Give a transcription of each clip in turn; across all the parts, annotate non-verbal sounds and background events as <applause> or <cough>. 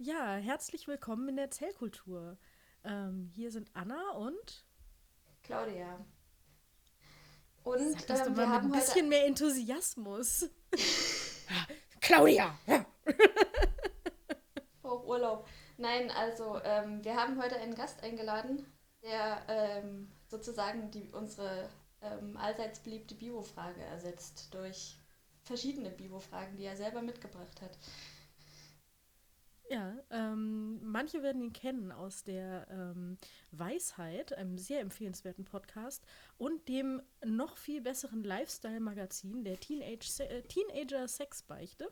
Ja, herzlich willkommen in der Zellkultur. Ähm, hier sind Anna und Claudia. Und Sag das ähm, wir haben ein bisschen heute, mehr Enthusiasmus. <laughs> Claudia! <laughs> auch Urlaub. Nein, also ähm, wir haben heute einen Gast eingeladen, der ähm, sozusagen die, unsere ähm, allseits beliebte Bibo-Frage ersetzt durch verschiedene Bibo-Fragen, die er selber mitgebracht hat. Ja, ähm, manche werden ihn kennen aus der ähm, Weisheit, einem sehr empfehlenswerten Podcast, und dem noch viel besseren Lifestyle-Magazin, der Teenage äh, Teenager Sexbeichte.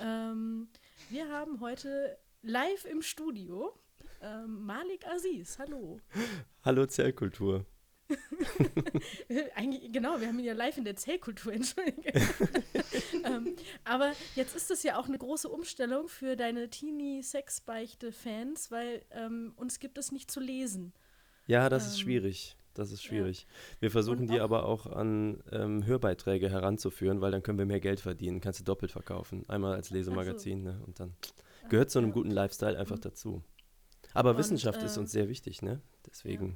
Ähm, wir haben heute live im Studio ähm, Malik Aziz. Hallo. Hallo Zellkultur. <laughs> Eigentlich, genau, wir haben ihn ja live in der Zellkultur, <laughs> entschuldige. ähm, aber jetzt ist es ja auch eine große Umstellung für deine Teenie-Sexbeichte-Fans, weil ähm, uns gibt es nicht zu lesen. Ja, das ist Ähm, schwierig. Das ist ja. schwierig. Wir versuchen die aber auch an ähm, Hörbeiträge heranzuführen, weil dann können wir mehr Geld verdienen. Kannst du doppelt verkaufen. Einmal als Lesemagazin ne? und dann gehört zu einem ja. guten Lifestyle einfach dazu. Aber Und, Wissenschaft ist äh, uns sehr wichtig, ne? Deswegen. Ja,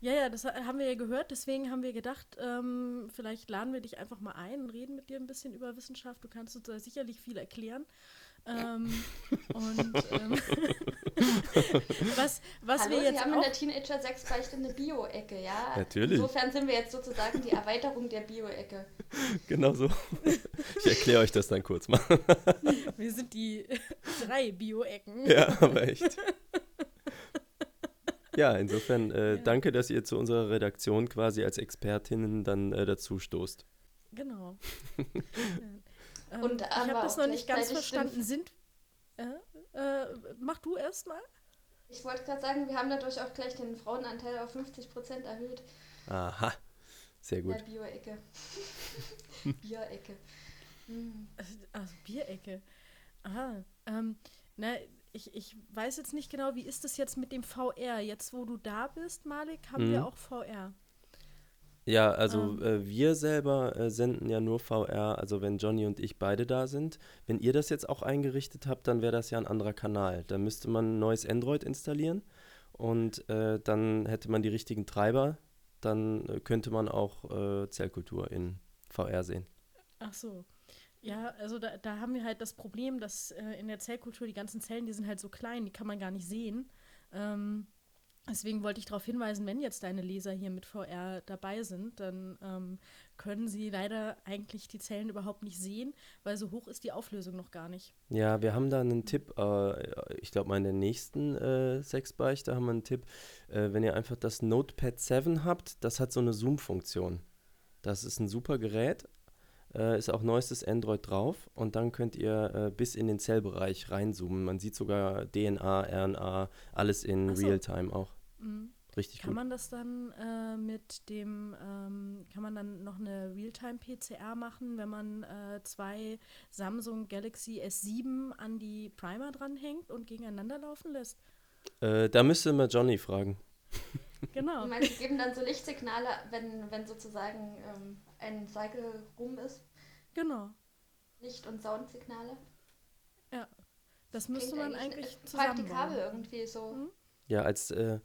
ja, das ha- haben wir ja gehört, deswegen haben wir gedacht, ähm, vielleicht laden wir dich einfach mal ein und reden mit dir ein bisschen über Wissenschaft. Du kannst uns da sicherlich viel erklären. Ähm, <laughs> und ähm, <laughs> was, was Hallo, wir jetzt haben in der Teenager Sexbeichte eine Bio-Ecke, ja? Natürlich. Insofern sind wir jetzt sozusagen die Erweiterung der Bio-Ecke. <laughs> Genau so. ich erkläre euch das dann kurz mal. Wir sind die drei Bio-Ecken. ja, aber echt. Ja, insofern äh, Ja. danke, dass ihr zu unserer Redaktion quasi als Expertinnen dann äh, dazu stoßt. Genau. <laughs> ähm, Und ich habe wir das noch nicht ganz verstanden. Sind. Äh, äh, mach du erst mal. Ich wollte gerade sagen, wir haben dadurch auch gleich den Frauenanteil auf 50% erhöht Aha, sehr in gut. der Bio-Ecke. <laughs> Bio-Ecke. Hm. Also Bierecke. Aha. Ähm, na, ich, ich weiß jetzt nicht genau, wie ist das jetzt mit dem VR? Jetzt, wo du da bist, Malik, haben wir Mhm. auch VR. Ja, also Ähm. äh, wir selber äh, senden ja nur VR, also wenn Johnny und ich beide da sind. Wenn ihr das jetzt auch eingerichtet habt, dann wäre das ja ein anderer Kanal. Da müsste man ein neues Android installieren und äh, dann hätte man die richtigen Treiber. Dann äh, könnte man auch äh, Zellkultur in VR sehen. Ach so. Ja, also da, da haben wir halt das Problem, dass äh, in der Zellkultur die ganzen Zellen, die sind halt so klein, die kann man gar nicht sehen. Ähm, deswegen wollte ich darauf hinweisen, wenn jetzt deine Leser hier mit VR dabei sind, dann ähm, können sie leider eigentlich die Zellen überhaupt nicht sehen, weil so hoch ist die Auflösung noch gar nicht. Ja, wir haben da einen Tipp, äh, ich glaube mal in der nächsten äh, Sexbeichte haben wir einen Tipp, äh, wenn ihr einfach das Notepad 7 habt, das hat so eine Zoom-Funktion. Das ist ein super Gerät, äh, ist auch neuestes Android drauf und dann könnt ihr äh, bis in den Zellbereich reinzoomen. Man sieht sogar DNA, RNA, alles in so. Realtime auch. Mhm. Richtig Kann gut. man das dann äh, mit dem, ähm, kann man dann noch eine Realtime-PCR machen, wenn man äh, zwei Samsung Galaxy S7 an die Primer dranhängt und gegeneinander laufen lässt? Äh, da müsste man Johnny fragen. Genau. Ich meine, sie geben dann so Lichtsignale, wenn, wenn sozusagen ähm, ein Cycle rum ist. Genau. Licht- und Soundsignale. Das müsste Klingt man eigentlich praktikabel zusammenbauen. irgendwie so. Mhm. Ja, als, äh,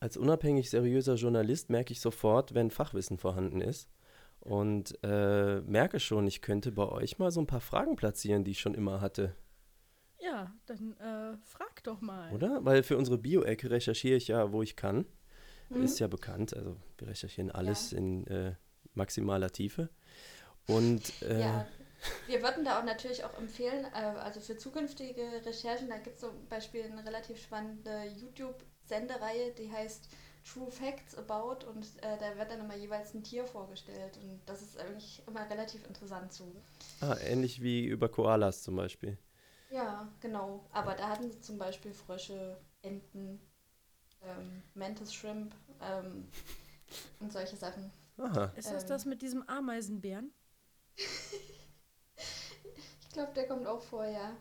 als unabhängig seriöser Journalist merke ich sofort, wenn Fachwissen vorhanden ist. Und äh, merke schon, ich könnte bei euch mal so ein paar Fragen platzieren, die ich schon immer hatte. Ja, dann äh, frag doch mal. Oder? Weil für unsere Bio-Ecke recherchiere ich ja, wo ich kann. Mhm. Ist ja bekannt. Also wir recherchieren alles in äh, maximaler Tiefe. Und äh, Ja, wir würden da auch natürlich auch empfehlen, äh, also für zukünftige Recherchen, da gibt es zum Beispiel eine relativ spannende YouTube-Sendereihe, die heißt True Facts About und äh, da wird dann immer jeweils ein Tier vorgestellt und das ist eigentlich immer relativ interessant zu. ah, ähnlich wie über Koalas zum Beispiel. Ja, genau. Aber da hatten sie zum Beispiel Frösche, Enten, ähm, Mantis Shrimp ähm, und solche Sachen. Aha. Ist das Ähm. das mit diesem Ameisenbären? Ich glaube, der kommt auch vor, ja.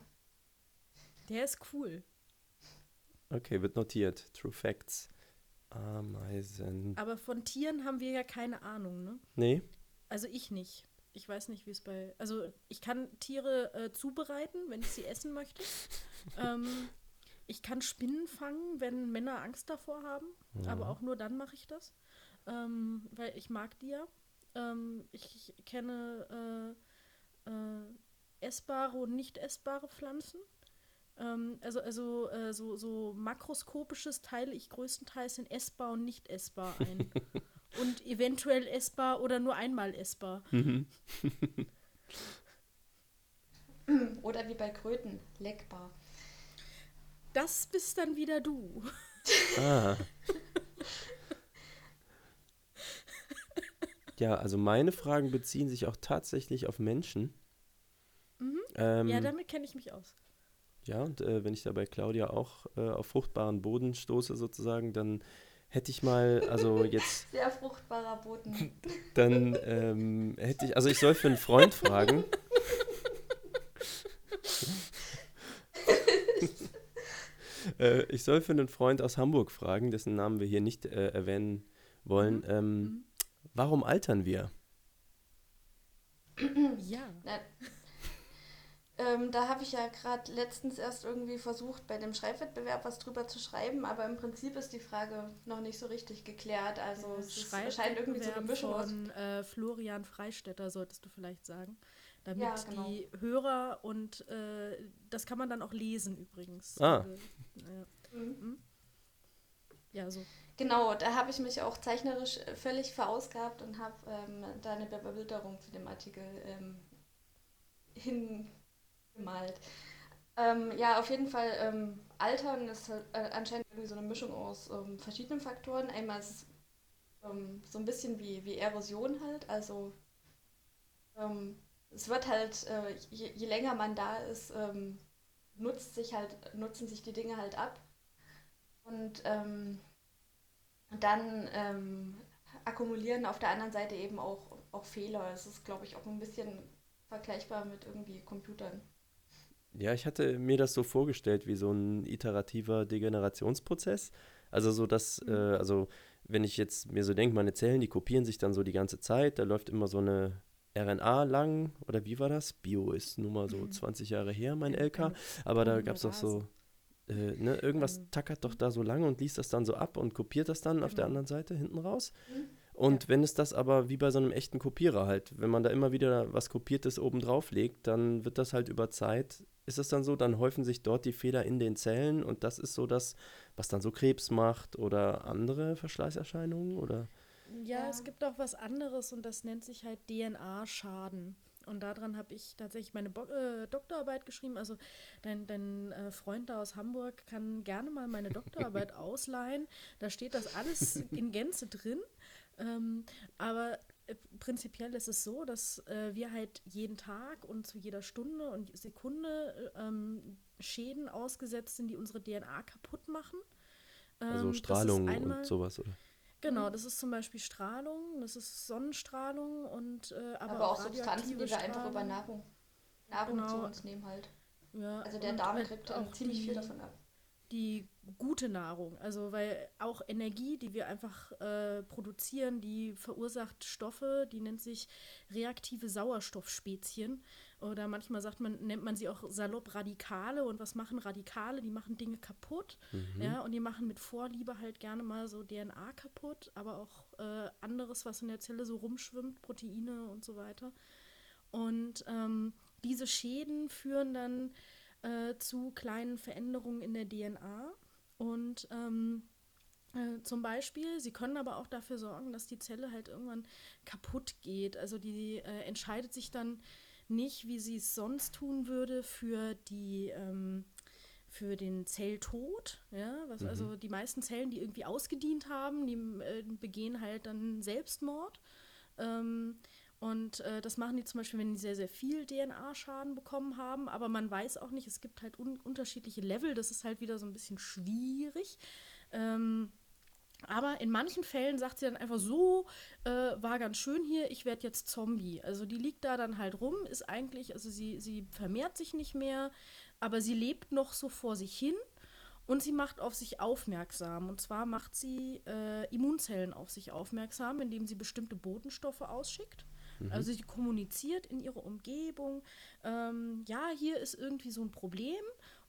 Der ist cool. Okay, wird notiert. True Facts. Ameisen. Aber von Tieren haben wir ja keine Ahnung, ne? Nee? Also ich nicht. Ich weiß nicht, wie es bei. Also, ich kann Tiere äh, zubereiten, wenn ich sie essen möchte. <laughs> ähm, ich kann Spinnen fangen, wenn Männer Angst davor haben. Ja. Aber auch nur dann mache ich das. Ähm, weil ich mag die ja. Ähm, ich, ich, kenne äh, äh, essbare und nicht essbare Pflanzen. Ähm, also also äh, so, so makroskopisches teile ich größtenteils in essbar und nicht essbar ein. <laughs> und eventuell essbar oder nur einmal essbar. Mhm. <laughs> oder wie bei Kröten, leckbar. Das bist dann wieder du. Ah. <laughs> ja, also meine Fragen beziehen sich auch tatsächlich auf Menschen. Mhm. Ähm, ja, damit kenne ich mich aus. Ja, und äh, wenn ich da bei Claudia auch äh, auf fruchtbaren Boden stoße sozusagen, dann hätte ich mal, also jetzt... <laughs> Sehr fruchtbarer Boden. <laughs> Dann ähm, hätte ich, also ich soll für einen Freund fragen. <laughs> äh, ich soll für einen Freund aus Hamburg fragen, dessen Namen wir hier nicht äh, erwähnen wollen. Mhm. Ähm, mhm. Warum altern wir? ja. Na, ähm, da habe ich ja gerade letztens erst irgendwie versucht, bei dem Schreibwettbewerb was drüber zu schreiben, aber im Prinzip ist die Frage noch nicht so richtig geklärt. Also es scheint irgendwie so eine Mischung von äh, Florian Freistetter, solltest du vielleicht sagen. Damit ja, genau. die Hörer und äh, das kann man dann auch lesen übrigens. Ah. Äh, mhm. Ja, so. Genau, da habe ich mich auch zeichnerisch völlig verausgabt und habe ähm, da eine Bewilderung zu dem Artikel ähm, hin gemalt. Ähm, ja, auf jeden Fall, ähm, Altern ist halt, äh, anscheinend irgendwie so eine Mischung aus ähm, verschiedenen Faktoren. Einmal ist es ähm, so ein bisschen wie, wie Erosion halt, also ähm, es wird halt, äh, je, je, länger man da ist, ähm, nutzt sich halt, nutzen sich die Dinge halt ab. Und dann akkumulieren auf der anderen Seite eben auch, auch Fehler. Es ist, glaube ich, auch ein bisschen vergleichbar mit irgendwie Computern. Ja, ich hatte mir das so vorgestellt wie so ein iterativer Degenerationsprozess. Also so, dass, mhm. äh, also wenn ich jetzt mir so denke, meine Zellen, die kopieren sich dann so die ganze Zeit, da läuft immer so eine RNA lang, oder wie war das? Bio ist nun mal so mhm. 20 Jahre her, mein LK, aber da gab es doch so, äh, ne, irgendwas mhm. tackert doch da so lange und liest das dann so ab und kopiert das dann auf der genau. anderen Seite hinten raus. Mhm. Und ja. wenn es das aber wie bei so einem echten Kopierer halt, wenn man da immer wieder was Kopiertes oben drauf legt, dann wird das halt über Zeit ist es dann so, dann häufen sich dort die Fehler in den Zellen und das ist so das, was dann so Krebs macht oder andere Verschleißerscheinungen oder? Ja, ja. es gibt auch was anderes und das nennt sich halt DNA-Schaden. Und daran habe ich tatsächlich meine Bo äh, Doktorarbeit geschrieben. Also dein, dein äh, Freund da aus Hamburg kann gerne mal meine Doktorarbeit <laughs> ausleihen. Da steht das alles in Gänze drin. Ähm, aber äh, prinzipiell ist es so, dass äh, wir halt jeden Tag und zu jeder Stunde und Sekunde ähm, Schäden ausgesetzt sind, die unsere DNA kaputt machen. Also ähm, also Strahlung und sowas, oder? Genau, das ist zum Beispiel Strahlung, das ist Sonnenstrahlung und äh, aber, aber, auch, Substanzen, die wir einfach über Nahrung, Nahrung genau. zu uns nehmen halt. Ja, also der Darm halt kriegt auch ziemlich viel davon ab die gute Nahrung. Also weil auch Energie, die wir einfach äh, produzieren, die verursacht Stoffe, die nennt sich reaktive Sauerstoffspezien. Oder manchmal sagt man, nennt man sie auch salopp Radikale. Und was machen Radikale? Die machen Dinge kaputt. Mhm. Ja, und die machen mit Vorliebe halt gerne mal so DNA kaputt, aber auch äh, anderes, was in der Zelle so rumschwimmt, Proteine und so weiter. Und ähm, diese Schäden führen dann äh, zu kleinen Veränderungen in der DNA. Und ähm, äh, zum Beispiel, sie können aber auch dafür sorgen, dass die Zelle halt irgendwann kaputt geht. Also die äh, entscheidet sich dann nicht, wie sie es sonst tun würde, für die ähm, für den Zelltod, ja, was, mhm. also die meisten Zellen, die irgendwie ausgedient haben, die äh, begehen halt dann Selbstmord. Ähm, und äh, das machen die zum Beispiel, wenn die sehr, sehr viel DNA-Schaden bekommen haben. Aber man weiß auch nicht, es gibt halt un unterschiedliche Level. Das ist halt wieder so ein bisschen schwierig. Ähm, aber in manchen Fällen sagt sie dann einfach so, äh, war ganz schön hier, ich werde jetzt Zombie. Also die liegt da dann halt rum, ist eigentlich, also sie, sie vermehrt sich nicht mehr, aber sie lebt noch so vor sich hin und sie macht auf sich aufmerksam. Und zwar macht sie äh, Immunzellen auf sich aufmerksam, indem sie bestimmte Botenstoffe ausschickt. Mhm. Also sie kommuniziert in ihrer Umgebung, ähm, ja, hier ist irgendwie so ein Problem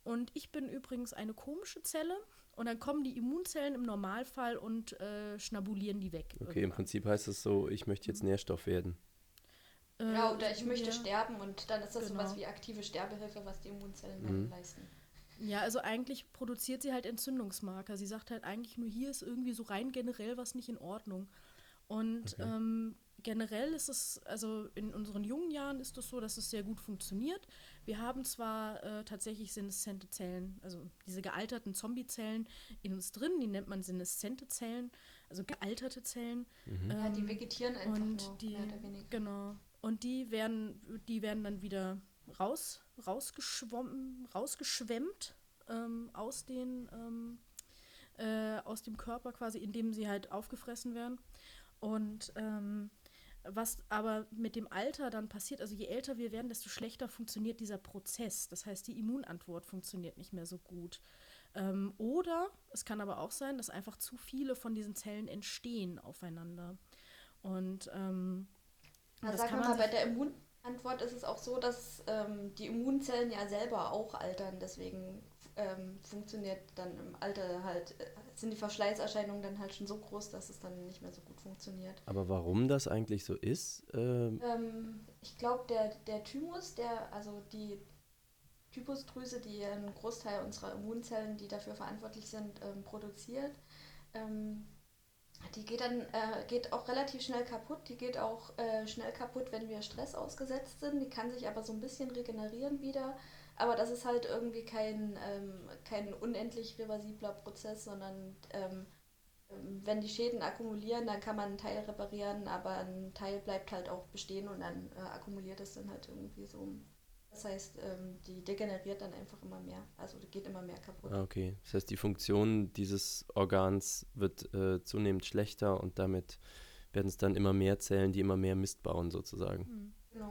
und ich bin übrigens eine komische Zelle. Und dann kommen die Immunzellen im Normalfall und äh, schnabulieren die weg. Okay, im irgendwann. Prinzip heißt es so, ich möchte jetzt Nährstoff werden. Äh, Ja, oder ich möchte ja. sterben und dann ist das Genau. sowas wie aktive Sterbehilfe, was die Immunzellen Mhm. dann leisten. Ja, also eigentlich produziert sie halt Entzündungsmarker. Sie sagt halt eigentlich nur, hier ist irgendwie so rein generell was nicht in Ordnung. Und Okay. ähm, generell ist es, also in unseren jungen Jahren ist es so, dass es sehr gut funktioniert. Wir haben zwar äh, tatsächlich seneszente Zellen, also diese gealterten Zombie-Zellen in uns drin, die nennt man seneszente Zellen, also gealterte Zellen. Ja, die Ähm, vegetieren einfach und nur, die, mehr oder weniger. genau. Und die werden, die werden dann wieder raus, rausgeschwommen, rausgeschwemmt ähm, aus den, ähm, äh, aus dem Körper quasi, indem sie halt aufgefressen werden. Und ähm, was aber mit dem Alter dann passiert, also je älter wir werden, desto schlechter funktioniert dieser Prozess. Das heißt, die Immunantwort funktioniert nicht mehr so gut. Ähm, oder es kann aber auch sein, dass einfach zu viele von diesen Zellen entstehen aufeinander. Und ähm, Na, das kann man mal, bei der Immunantwort ist es auch so, dass ähm, die Immunzellen ja selber auch altern. Deswegen ähm, funktioniert dann im Alter halt, sind die Verschleißerscheinungen dann halt schon so groß, dass es dann nicht mehr so gut funktioniert. Aber warum das eigentlich so ist, ähm, Ähm, ich glaube, der, der Thymus, der, also die Typusdrüse, die einen Großteil unserer Immunzellen, die dafür verantwortlich sind, ähm, produziert, ähm, die geht dann äh, geht auch relativ schnell kaputt. Die geht auch äh, schnell kaputt, wenn wir Stress ausgesetzt sind. Die kann sich aber so ein bisschen regenerieren wieder. Aber das ist halt irgendwie kein, ähm, kein unendlich reversibler Prozess, sondern ähm, wenn die Schäden akkumulieren, dann kann man einen Teil reparieren, aber ein Teil bleibt halt auch bestehen und dann äh, akkumuliert es dann halt irgendwie so. Das heißt, ähm, die degeneriert dann einfach immer mehr. Also geht immer mehr kaputt. ah, okay. Das heißt, die Funktion dieses Organs wird äh, zunehmend schlechter und damit werden es dann immer mehr Zellen, die immer mehr Mist bauen, sozusagen. hm. Genau.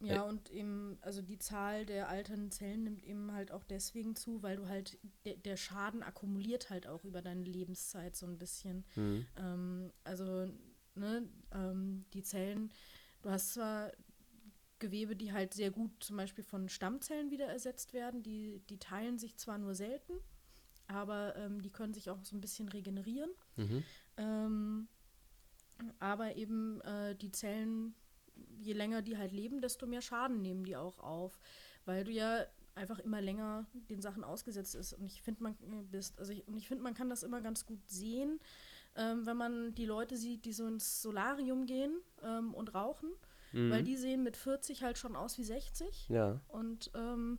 Ja, und eben, also die Zahl der alternden Zellen nimmt eben halt auch deswegen zu, weil du halt, de der Schaden akkumuliert halt auch über deine Lebenszeit so ein bisschen. Mhm. Ähm, also, ne, ähm, die Zellen, du hast zwar Gewebe, die halt sehr gut zum Beispiel von Stammzellen wieder ersetzt werden, die, die teilen sich zwar nur selten, aber ähm, die können sich auch so ein bisschen regenerieren. Mhm. Ähm, aber eben äh, die Zellen, je länger die halt leben, desto mehr Schaden nehmen die auch auf, weil du ja einfach immer länger den Sachen ausgesetzt ist. Und ich finde, man äh, bist, also ich, und ich finde, man kann das immer ganz gut sehen, ähm, wenn man die Leute sieht, die so ins Solarium gehen ähm, und rauchen, Mhm. weil die sehen mit 40 halt schon aus wie 60. Ja. Und ähm,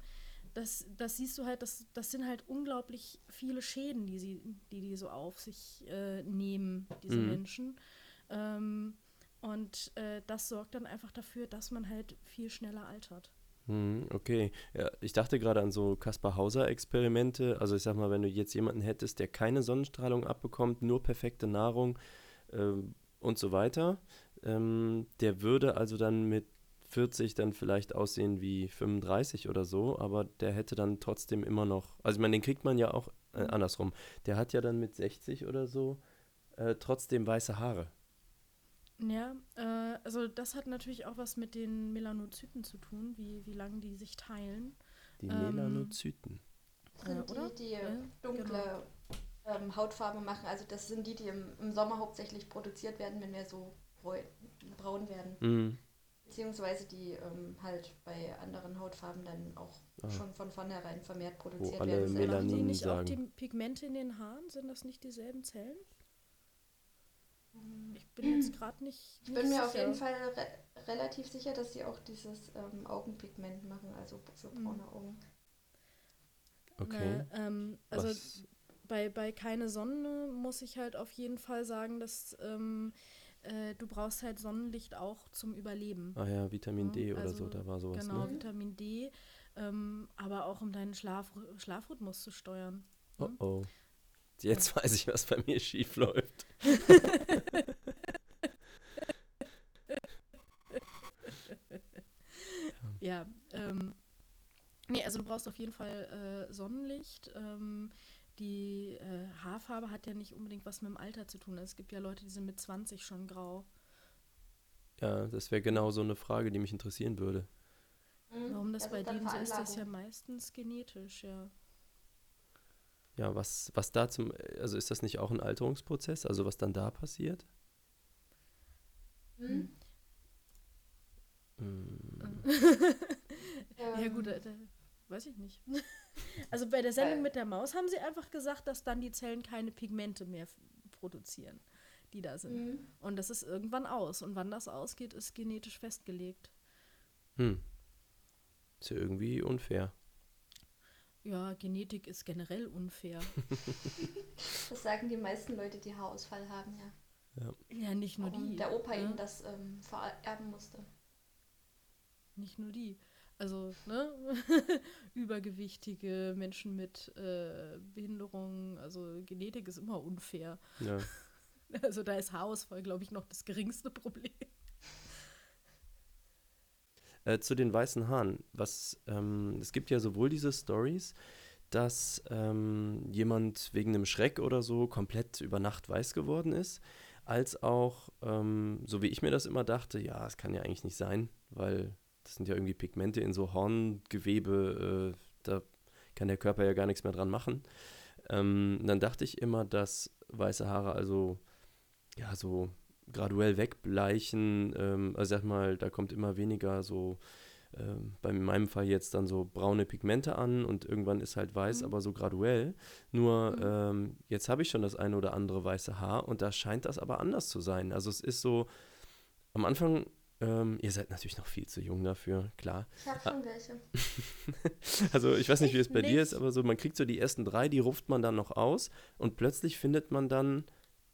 das, das siehst du halt, das, das sind halt unglaublich viele Schäden, die sie, die, die so auf sich äh, nehmen, diese Mhm. Menschen. Ähm, und äh, das sorgt dann einfach dafür, dass man halt viel schneller altert. Mhm, Okay, ja, ich dachte gerade an so Kaspar-Hauser-Experimente. Also ich sag mal, wenn du jetzt jemanden hättest, der keine Sonnenstrahlung abbekommt, nur perfekte Nahrung ähm, und so weiter, ähm, der würde also dann mit 40 dann vielleicht aussehen wie 35 oder so, aber der hätte dann trotzdem immer noch, also ich meine, den kriegt man ja auch äh, andersrum. Der hat ja dann mit 60 oder so äh, trotzdem weiße Haare. Ja, äh, also das hat natürlich auch was mit den Melanozyten zu tun, wie, wie lange die sich teilen. Die Ähm, Melanozyten. Sind Äh, die, die Ja, dunkle genau. ähm, Hautfarbe machen. Also das sind die, die im, im Sommer hauptsächlich produziert werden, wenn wir so braun werden. Mhm. Beziehungsweise die ähm, halt bei anderen Hautfarben dann auch Ah. schon von vornherein vermehrt produziert alle werden. Machen die Melanin nicht auch sagen. die Pigmente in den Haaren? Sind das nicht dieselben Zellen? Ich bin jetzt gerade nicht. Ich bin nicht mir auf sicher. jeden Fall re relativ sicher, dass sie auch dieses ähm, Augenpigment machen, also für Mhm. braune Augen. Okay. Ne, ähm, also Was, bei, bei keine Sonne muss ich halt auf jeden Fall sagen, dass ähm, äh, du brauchst halt Sonnenlicht auch zum Überleben. ah ja, Vitamin D oder also so, da war sowas, genau, ne? Vitamin D, ähm, aber auch um deinen Schlaf, Schlafrhythmus zu steuern. Oh oh. Jetzt weiß ich, was bei mir schief läuft. <laughs> Ja, ähm, nee, also du brauchst auf jeden Fall äh, Sonnenlicht. Ähm, die äh, Haarfarbe hat ja nicht unbedingt was mit dem Alter zu tun. Es gibt ja Leute, die sind mit 20 schon grau. Ja, das wäre genau so eine Frage, die mich interessieren würde. Mhm. Warum das, Das bei denen so ist, das ja meistens genetisch, ja. Ja, was, was da zum, also ist das nicht auch ein Alterungsprozess, also was dann da passiert? Mhm. Hm, <laughs> Ja Ähm, gut, äh, da, weiß ich nicht. <laughs> Also bei der Sendung Äh. mit der Maus haben sie einfach gesagt, dass dann die Zellen keine Pigmente mehr produzieren, die da sind. Mhm. Und das ist irgendwann aus. Und wann das ausgeht, ist genetisch festgelegt. hm. Ist ja irgendwie unfair. Ja, Genetik ist generell unfair. <laughs> Das sagen die meisten Leute, die Haarausfall haben, ja. ja, nicht nur Warum die. der Opa ne? ihnen das ähm, vererben musste. Nicht nur die. Also, ne? <laughs> Übergewichtige Menschen mit äh, Behinderungen, also Genetik ist immer unfair. Ja. <laughs> Also da ist Haarausfall, glaube ich, noch das geringste Problem. Äh, zu den weißen Haaren. Was, ähm, es gibt ja sowohl diese Stories, dass ähm, jemand wegen einem Schreck oder so komplett über Nacht weiß geworden ist, als auch, ähm, so wie ich mir das immer dachte, ja, es kann ja eigentlich nicht sein, weil das sind ja irgendwie Pigmente in so Horngewebe, äh, da kann der Körper ja gar nichts mehr dran machen. Ähm, dann dachte ich immer, dass weiße Haare also ja so graduell wegbleichen. Ähm, also sag mal, da kommt immer weniger so, ähm, bei meinem Fall jetzt dann so braune Pigmente an und irgendwann ist halt weiß, Mhm. aber so graduell. Nur Mhm. ähm, jetzt habe ich schon das eine oder andere weiße Haar und da scheint das aber anders zu sein. Also es ist so, am Anfang, ähm, ihr seid natürlich noch viel zu jung dafür, klar. Ich habe schon welche. <laughs> Also ich weiß nicht, wie es bei dir ist, nicht? aber so, man kriegt so die ersten drei, die ruft man dann noch aus und plötzlich findet man dann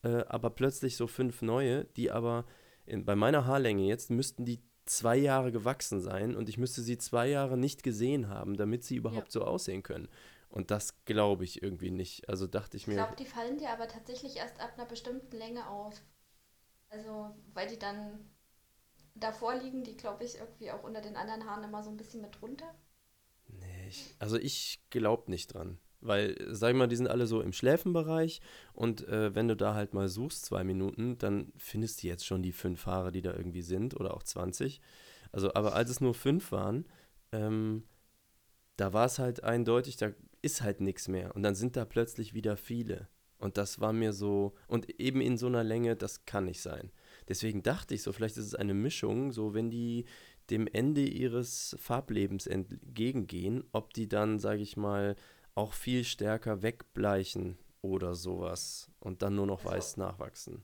äh, aber plötzlich so fünf neue, die aber in, bei meiner Haarlänge jetzt müssten die zwei Jahre gewachsen sein und ich müsste sie zwei Jahre nicht gesehen haben, damit sie überhaupt so aussehen können. Und das glaube ich irgendwie nicht. Also dachte ich Ich mir, glaube, die fallen dir aber tatsächlich erst ab einer bestimmten Länge auf. Also, weil die dann davor liegen, die glaube ich irgendwie auch unter den anderen Haaren immer so ein bisschen mit drunter. Nee, ich, also ich glaube nicht dran. Weil, sag ich mal, die sind alle so im Schläfenbereich und äh, wenn du da halt mal suchst, zwei Minuten, dann findest du jetzt schon die fünf Haare, die da irgendwie sind oder auch 20. Also, aber als es nur fünf waren, ähm, da war es halt eindeutig, da ist halt nichts mehr. Und dann sind da plötzlich wieder viele. Und das war mir so, und eben in so einer Länge, das kann nicht sein. Deswegen dachte ich so, vielleicht ist es eine Mischung, so wenn die dem Ende ihres Farblebens entgegengehen, ob die dann, sage ich mal, auch viel stärker wegbleichen oder sowas und dann nur noch Also- weiß nachwachsen.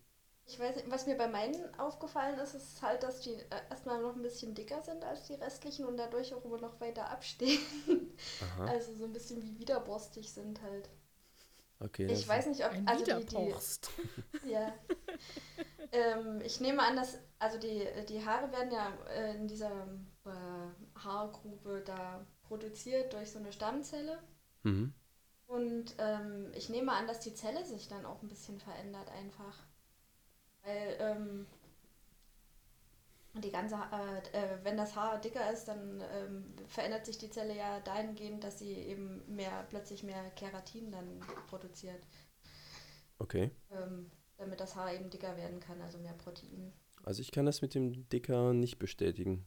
Ich weiß nicht, was mir bei meinen aufgefallen ist, ist halt, dass die äh, erstmal noch ein bisschen dicker sind als die restlichen und dadurch auch immer noch weiter abstehen. Aha, <laughs> Also so ein bisschen wie widerborstig sind halt. okay. Ich weiß nicht, ob also die, die, Widerborst. <laughs> Ja. ähm, ich nehme an, dass, also die, die Haare werden ja äh, in dieser äh, Haargrube da produziert durch so eine Stammzelle. Mhm. Und ähm, ich nehme an, dass die Zelle sich dann auch ein bisschen verändert einfach. Weil ähm, die ganze, äh, äh, wenn das Haar dicker ist, dann ähm, verändert sich die Zelle ja dahingehend, dass sie eben mehr, plötzlich mehr Keratin dann produziert. Okay. ähm, damit das Haar eben dicker werden kann, also mehr Protein. Also ich kann das mit dem Dicker nicht bestätigen.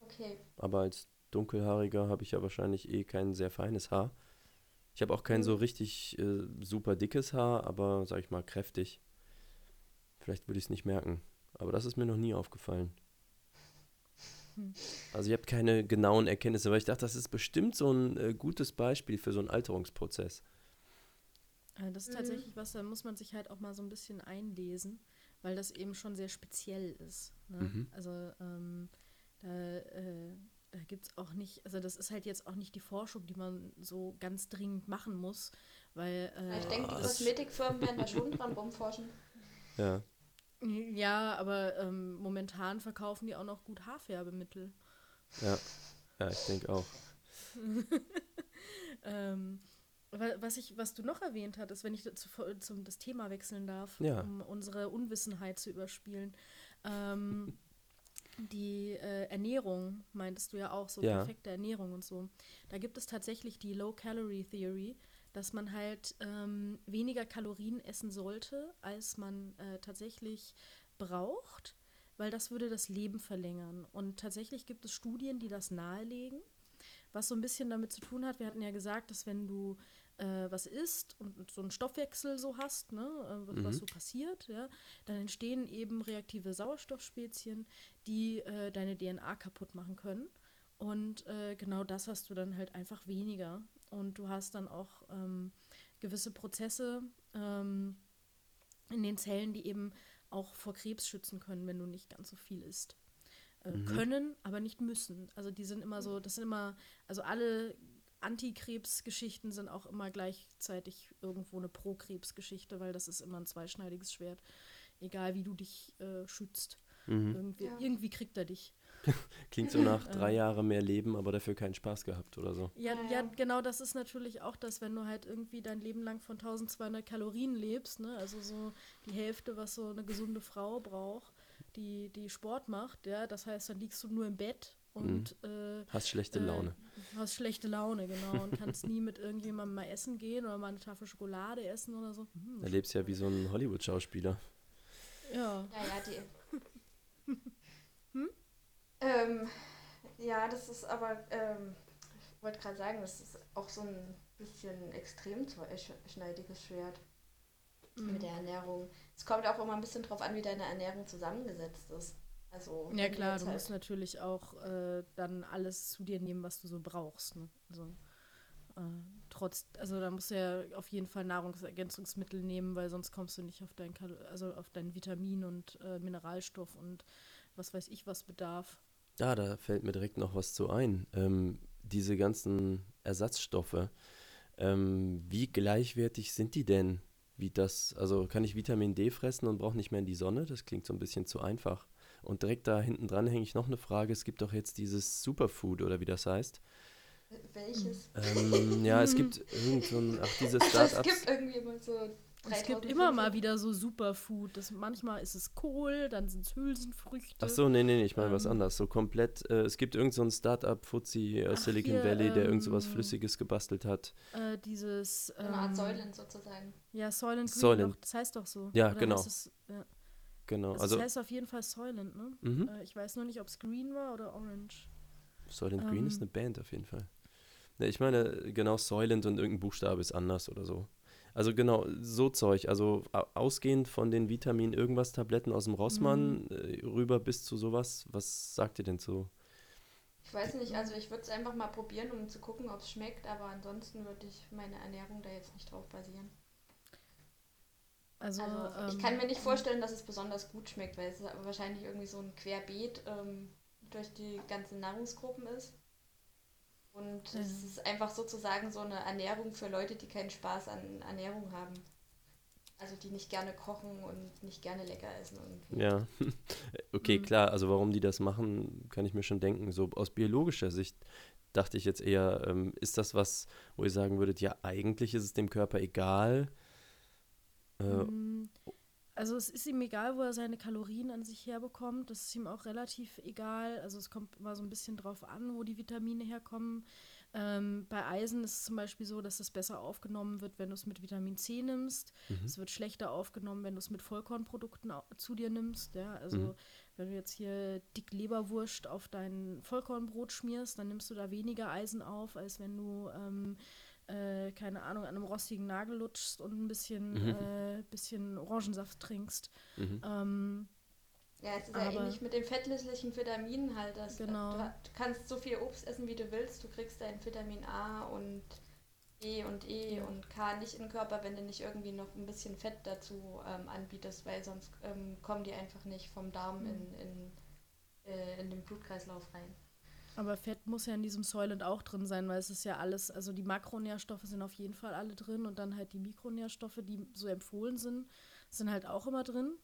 Okay. Aber als Dunkelhaariger habe ich ja wahrscheinlich eh kein sehr feines Haar. Ich habe auch kein Mhm. so richtig äh, super dickes Haar, aber sag ich mal kräftig. Vielleicht würde ich es nicht merken. Aber das ist mir noch nie aufgefallen. Hm. Also ihr habt keine genauen Erkenntnisse, weil ich dachte, das ist bestimmt so ein äh, gutes Beispiel für so einen Alterungsprozess. Äh, Das ist Mhm. tatsächlich was, da muss man sich halt auch mal so ein bisschen einlesen, weil das eben schon sehr speziell ist. Ne? Mhm. Also ähm, da, äh, da gibt es auch nicht, also das ist halt jetzt auch nicht die Forschung, die man so ganz dringend machen muss, weil äh, ich denke, die das- Kosmetikfirmen werden da schon dran rumforschen. Ja. ja, aber ähm, momentan verkaufen die auch noch gut Haarfärbemittel. Ja, ja ich denke auch. <laughs> Ähm, wa- was, ich, was du noch erwähnt hattest, wenn ich dazu, zum das Thema wechseln darf, Ja. um unsere Unwissenheit zu überspielen. Ähm, <laughs> die äh, Ernährung, meintest du ja auch, so Ja. perfekte Ernährung und so. Da gibt es tatsächlich die Low-Calorie-Theory, dass man halt ähm, weniger Kalorien essen sollte, als man äh, tatsächlich braucht, weil das würde das Leben verlängern. Und tatsächlich gibt es Studien, die das nahelegen, was so ein bisschen damit zu tun hat. Wir hatten ja gesagt, dass wenn du äh, was isst und so einen Stoffwechsel so hast, ne, äh, was, mhm. so passiert, ja, dann entstehen eben reaktive Sauerstoffspezien, die äh, deine DNA kaputt machen können. Und äh, genau das hast du dann halt einfach weniger. Und du hast dann auch ähm, gewisse Prozesse ähm, in den Zellen, die eben auch vor Krebs schützen können, wenn du nicht ganz so viel isst. Äh, mhm. Können, aber nicht müssen. Also die sind immer so, das sind immer, also alle Antikrebsgeschichten sind auch immer gleichzeitig irgendwo eine Pro-Krebs-Geschichte, weil das ist immer ein zweischneidiges Schwert. Egal wie du dich äh, schützt. Mhm. Irgendwie, ja. irgendwie kriegt er dich. <laughs> Klingt so nach <laughs> drei Jahre mehr Leben, aber dafür keinen Spaß gehabt oder so. Ja, ja, genau, das ist natürlich auch das, wenn du halt irgendwie dein Leben lang von 1200 Kalorien lebst, ne? also so die Hälfte, was so eine gesunde Frau braucht, die, die Sport macht, ja, das heißt, dann liegst du nur im Bett und mhm. äh, hast schlechte äh, Laune. Hast schlechte Laune, genau. Und kannst nie mit irgendjemandem mal essen gehen oder mal eine Tafel Schokolade essen oder so. Hm, Erlebst ja wie so ein Hollywood-Schauspieler. Ja. Ja, ja, die. <laughs> hm? Ähm, ja, das ist aber, ähm, ich wollte gerade sagen, das ist auch so ein bisschen extrem zweischneidiges Schwert mhm. mit der Ernährung. Es kommt auch immer ein bisschen drauf an, wie deine Ernährung zusammengesetzt ist. Also, ja klar, du halt musst natürlich auch äh, dann alles zu dir nehmen, was du so brauchst. Ne? Also, äh, trotz, also da musst du ja auf jeden Fall Nahrungsergänzungsmittel nehmen, weil sonst kommst du nicht auf dein, also auf dein Vitamin und äh, Mineralstoff und was weiß ich was Bedarf. Ja, da fällt mir direkt noch was zu ein. Ähm, diese ganzen Ersatzstoffe, ähm, wie gleichwertig sind die denn? Wie das, also kann ich Vitamin D fressen und brauche nicht mehr in die Sonne? Das klingt so ein bisschen zu einfach. Und direkt da hinten dran hänge ich noch eine Frage. Es gibt doch jetzt dieses Superfood oder wie das heißt. Welches? Ähm, ja, es gibt irgend so ein, ach, <laughs> diese Startups. Also es gibt irgendwie mal so es gibt immer mal wieder so Superfood. Das, manchmal ist es Kohl, dann sind es Hülsenfrüchte. Ach so, nee, nee, nee ich meine ähm, was anderes. So komplett, äh, es gibt irgend so ein Startup, Fuzzi aus Silicon hier, Valley, der ähm, irgend so was Flüssiges gebastelt hat. Äh, dieses. Ähm, eine Art ähm, Soylent sozusagen. Ja, Soylent Green, Soylent. Doch, das heißt doch so. Ja, Oder genau. Es, ja. Genau. Also, also, das heißt auf jeden Fall Soylent, ne? Mhm. Äh, ich weiß nur nicht, ob es Green war oder Orange. Soylent Green ist ähm. eine Band auf jeden Fall. Ne, ich meine, genau, Soylent und irgendein Buchstabe ist anders oder so. Also genau, so Zeug. Also ausgehend von den Vitamin irgendwas Tabletten aus dem Rossmann mhm. äh, rüber bis zu sowas. Was sagt ihr denn zu? Ich weiß nicht, also ich würde es einfach mal probieren, um zu gucken, ob es schmeckt, aber ansonsten würde ich meine Ernährung da jetzt nicht drauf basieren. Also, also ähm, ich kann mir nicht vorstellen, dass es besonders gut schmeckt, weil es wahrscheinlich irgendwie so ein Querbeet ähm, durch die ganzen Nahrungsgruppen ist. Und mhm. es ist einfach sozusagen so eine Ernährung für Leute, die keinen Spaß an Ernährung haben. Also die nicht gerne kochen und nicht gerne lecker essen. Irgendwie. Ja, <laughs> okay, mhm. klar. Also warum die das machen, kann ich mir schon denken. So aus biologischer Sicht dachte ich jetzt eher, ähm, ist das was, wo ihr sagen würdet, ja, eigentlich ist es dem Körper egal. Äh, mhm. Also es ist ihm egal, wo er seine Kalorien an sich herbekommt. Das ist ihm auch relativ egal. Also es kommt immer so ein bisschen drauf an, wo die Vitamine herkommen. Ähm, bei Eisen ist es zum Beispiel so, dass es besser aufgenommen wird, wenn du es mit Vitamin C nimmst. Mhm. Es wird schlechter aufgenommen, wenn du es mit Vollkornprodukten zu dir nimmst. Ja? Also mhm. wenn du jetzt hier dick Leberwurst auf dein Vollkornbrot schmierst, dann nimmst du da weniger Eisen auf, als wenn du ähm, äh, keine Ahnung, an einem rostigen Nagel lutschst und ein bisschen, mhm. äh, bisschen Orangensaft trinkst. Mhm. Ähm, ja, es ist ja ähnlich mit den fettlöslichen Vitaminen halt. Dass genau. Du, du, kannst so viel Obst essen, wie du willst. Du kriegst dein Vitamin A und E und E ja. und K nicht in den Körper, wenn du nicht irgendwie noch ein bisschen Fett dazu ähm, anbietest, weil sonst ähm, kommen die einfach nicht vom Darm mhm. in, in, äh, in den Blutkreislauf rein. Aber Fett muss ja in diesem Soylent auch drin sein, weil es ist ja alles, also die Makronährstoffe sind auf jeden Fall alle drin und dann halt die Mikronährstoffe, die so empfohlen sind, sind halt auch immer drin.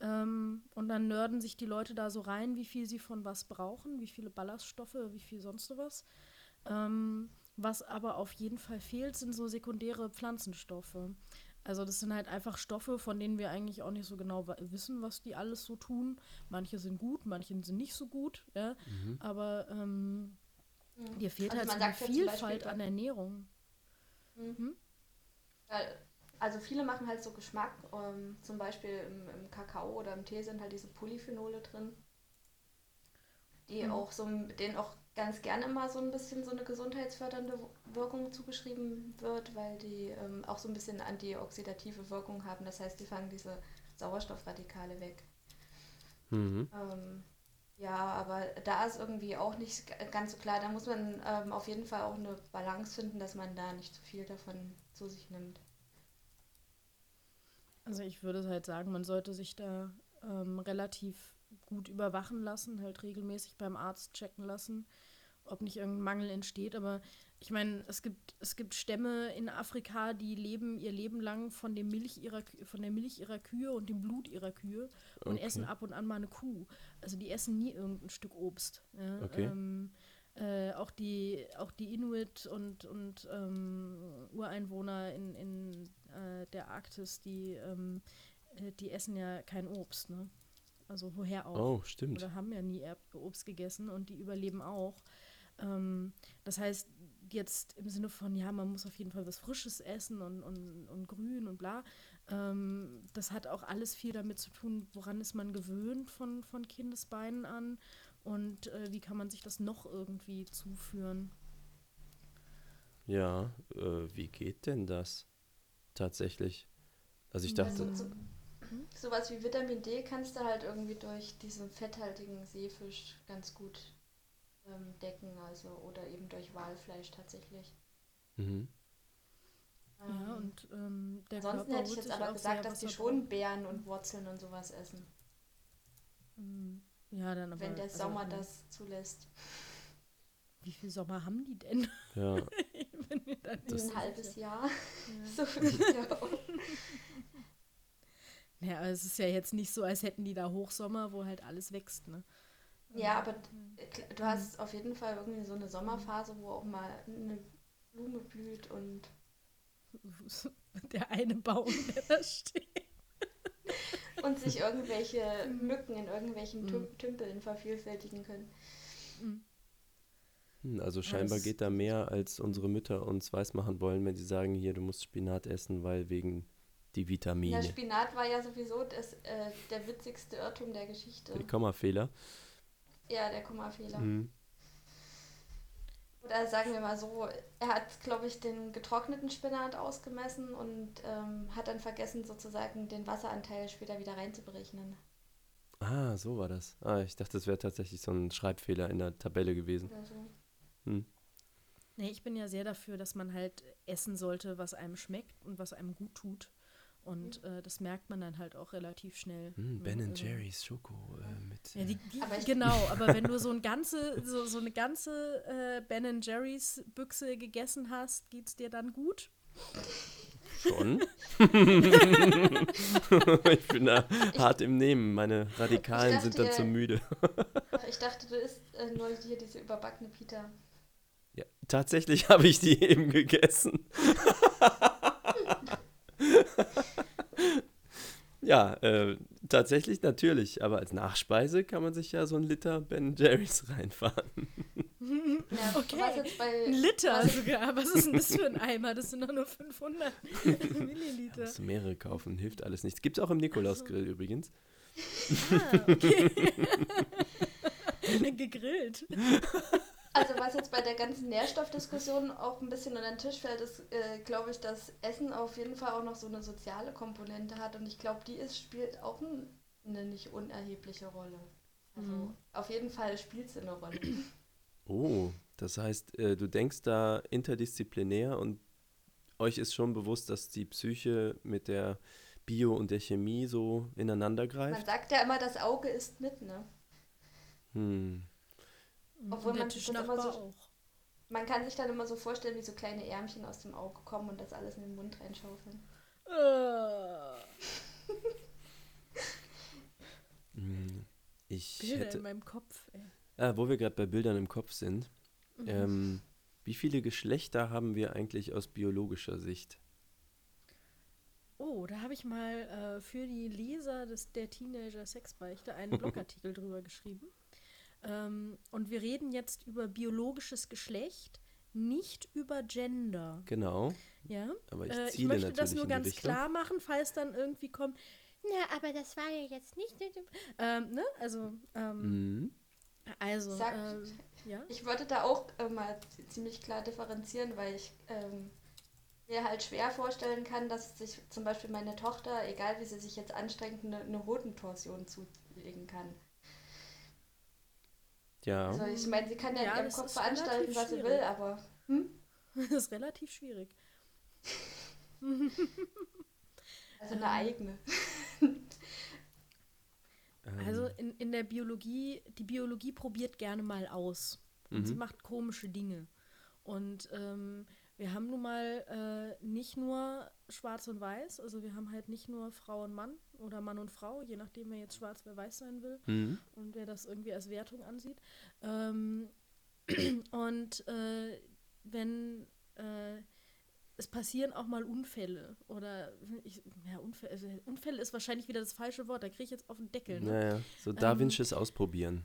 Ähm, und dann nörden sich die Leute da so rein, wie viel sie von was brauchen, wie viele Ballaststoffe, wie viel sonst was. Ähm, was aber auf jeden Fall fehlt, sind so sekundäre Pflanzenstoffe. Also das sind halt einfach Stoffe, von denen wir eigentlich auch nicht so genau wissen, was die alles so tun. Manche sind gut, manche sind nicht so gut, ja. Mhm. Aber ähm, mhm. dir fehlt also halt so eine Vielfalt an Ernährung. Mhm. Hm? also viele machen halt so Geschmack. Ähm, zum Beispiel im, im, Kakao oder im Tee sind halt diese Polyphenole drin, die mhm. auch so, denen auch ganz gerne immer so ein bisschen so eine gesundheitsfördernde Wirkung zugeschrieben wird, weil die ähm, auch so ein bisschen antioxidative Wirkung haben. Das heißt, die fangen diese Sauerstoffradikale weg. Mhm. Ähm, ja, aber da ist irgendwie auch nicht ganz so klar. Da muss man ähm, auf jeden Fall auch eine Balance finden, dass man da nicht zu viel davon zu sich nimmt. Also ich würde halt sagen, man sollte sich da ähm, relativ gut überwachen lassen, halt regelmäßig beim Arzt checken lassen, ob nicht irgendein Mangel entsteht. Aber ich meine, es gibt, es gibt Stämme in Afrika, die leben ihr Leben lang von, dem Milch ihrer, von der Milch ihrer Kühe und dem Blut ihrer Kühe und okay. essen ab und an mal eine Kuh. Also die essen nie irgendein Stück Obst. Ja? Okay. Ähm, äh, auch, die, auch die Inuit und, und ähm, Ureinwohner in, in äh, der Arktis, die, ähm, äh, die essen ja kein Obst. Ne? Also woher auch? Oh, stimmt. Oder haben ja nie Obst gegessen und die überleben auch. Ähm, das heißt, jetzt im Sinne von, ja, man muss auf jeden Fall was Frisches essen und, und, und grün und bla. Ähm, das hat auch alles viel damit zu tun, woran ist man gewöhnt von, von Kindesbeinen an und äh, wie kann man sich das noch irgendwie zuführen. Ja, äh, wie geht denn das tatsächlich? Also ich dachte. Also, so, sowas wie Vitamin D kannst du halt irgendwie durch diesen fetthaltigen Seefisch ganz gut ähm, decken, also oder eben durch Walfleisch tatsächlich. Mhm. Ähm, ja, und ähm, der Ansonsten Körper hätte ich jetzt aber gesagt, dass die schon Beeren und Wurzeln und sowas essen. Mhm. Ja, dann aber. Wenn der Sommer also, das zulässt. Wie viel Sommer haben die denn? Ja. <laughs> ein halbes Jahr. Ja. <laughs> so viel <laughs> auch. Ja, aber es ist ja jetzt nicht so, als hätten die da Hochsommer, wo halt alles wächst, ne? Ja, aber du hast auf jeden Fall irgendwie so eine Sommerphase, wo auch mal eine Blume blüht und. <laughs> Der eine Baum, der da steht. und sich irgendwelche Mücken in irgendwelchen mhm. Tümpeln vervielfältigen können. Hm, also scheinbar geht da mehr, als unsere Mütter uns weismachen wollen, wenn sie sagen, hier, du musst Spinat essen, weil wegen die Vitamine. Der Spinat war ja sowieso das, äh, der witzigste Irrtum der Geschichte. Der Kommafehler. Ja, der Kommafehler. Mhm. Oder sagen wir mal so, er hat, glaube ich, den getrockneten Spinat ausgemessen und ähm, hat dann vergessen, sozusagen den Wasseranteil später wieder reinzuberechnen. Ah, so war das. Ah, ich dachte, das wäre tatsächlich so ein Schreibfehler in der Tabelle gewesen. Oder so. Hm. Nee, ich bin ja sehr dafür, dass man halt essen sollte, was einem schmeckt und was einem gut tut. Und mhm. äh, das merkt man dann halt auch relativ schnell. Mm, ben also, Jerry's Schoko äh, mit. Ja, die, die, aber genau, <laughs> aber wenn du so, ein ganze, so, so eine ganze äh, Ben Jerry's Büchse gegessen hast, geht's dir dann gut? Schon. <laughs> <laughs> ich bin da ich, hart im Nehmen. Meine Radikalen sind dann zu müde. ich dachte, du isst äh, nur hier diese überbackene Pita. Ja, tatsächlich habe ich die eben gegessen. Ja, äh, tatsächlich natürlich. Aber als Nachspeise kann man sich ja so <laughs> <laughs> ein Liter Ben Jerry's reinfahren. Ja, okay. ein Liter sogar. Was ist denn das für ein Eimer? Das sind doch nur 500 <laughs> Milliliter. Ja, musst du mehrere kaufen, hilft alles nichts. Gibt es auch im Nikolausgrill so. übrigens. Ah, okay. Gegrillt. Also was jetzt bei der ganzen Nährstoffdiskussion auch ein bisschen unter den Tisch fällt, ist, äh, glaube ich, dass Essen auf jeden Fall auch noch so eine soziale Komponente hat und ich glaube, die ist, spielt auch ein, eine nicht unerhebliche Rolle. Also mhm. auf jeden Fall spielt sie eine Rolle. Oh, das heißt, äh, du denkst da interdisziplinär und euch ist schon bewusst, dass die Psyche mit der Bio und der Chemie so ineinander greift? Man sagt ja immer, das Auge ist mit, ne? Hm. Obwohl man sich immer so, auch. Man kann sich dann immer so vorstellen, wie so kleine Ärmchen aus dem Auge kommen und das alles in den Mund reinschaufeln. Uh. ich Bilder hätte, in meinem Kopf, ey. Ah, wo wir gerade bei Bildern im Kopf sind. Mhm. Ähm, wie viele Geschlechter haben wir eigentlich aus biologischer Sicht? Oh, da habe ich mal äh, für die Leser des, der Teenager Sexbeichte einen <laughs> Blogartikel drüber geschrieben. Ähm, und wir reden jetzt über biologisches Geschlecht nicht über Gender. Genau. Ja. Aber ich Äh, ich möchte das nur ganz klar machen, falls dann irgendwie kommt, na, aber das war ja jetzt nicht. Ähm, ne? Also, ähm, Mhm. also, Sag- ähm, ja. Ich würde da auch äh, mal ziemlich klar differenzieren, weil ich ähm, mir halt schwer vorstellen kann, dass sich zum Beispiel meine Tochter, egal wie sie sich jetzt anstrengt, eine, eine Hodentorsion zulegen kann. Ja. Also ich meine, sie kann ja, Ja, in ihrem Kopf veranstalten, was sie will, aber hm? <laughs> Das ist relativ schwierig. <laughs> also eine eigene. ähm, Also in, in der Biologie, die Biologie probiert gerne mal aus. Und sie Mhm. macht komische Dinge. Und ähm, wir haben nun mal äh, nicht nur schwarz und weiß, also wir haben halt nicht nur Frau und Mann oder Mann und Frau, je nachdem wer jetzt schwarz, wer weiß sein will mhm. und wer das irgendwie als Wertung ansieht. Ähm, <clears throat> und äh, wenn äh, es passieren auch mal Unfälle oder ich, ja, Unfälle, also Unfälle ist wahrscheinlich wieder das falsche Wort, da kriege ich jetzt auf den Deckel. Ne? Naja, so Da Ähm, Vincis ausprobieren.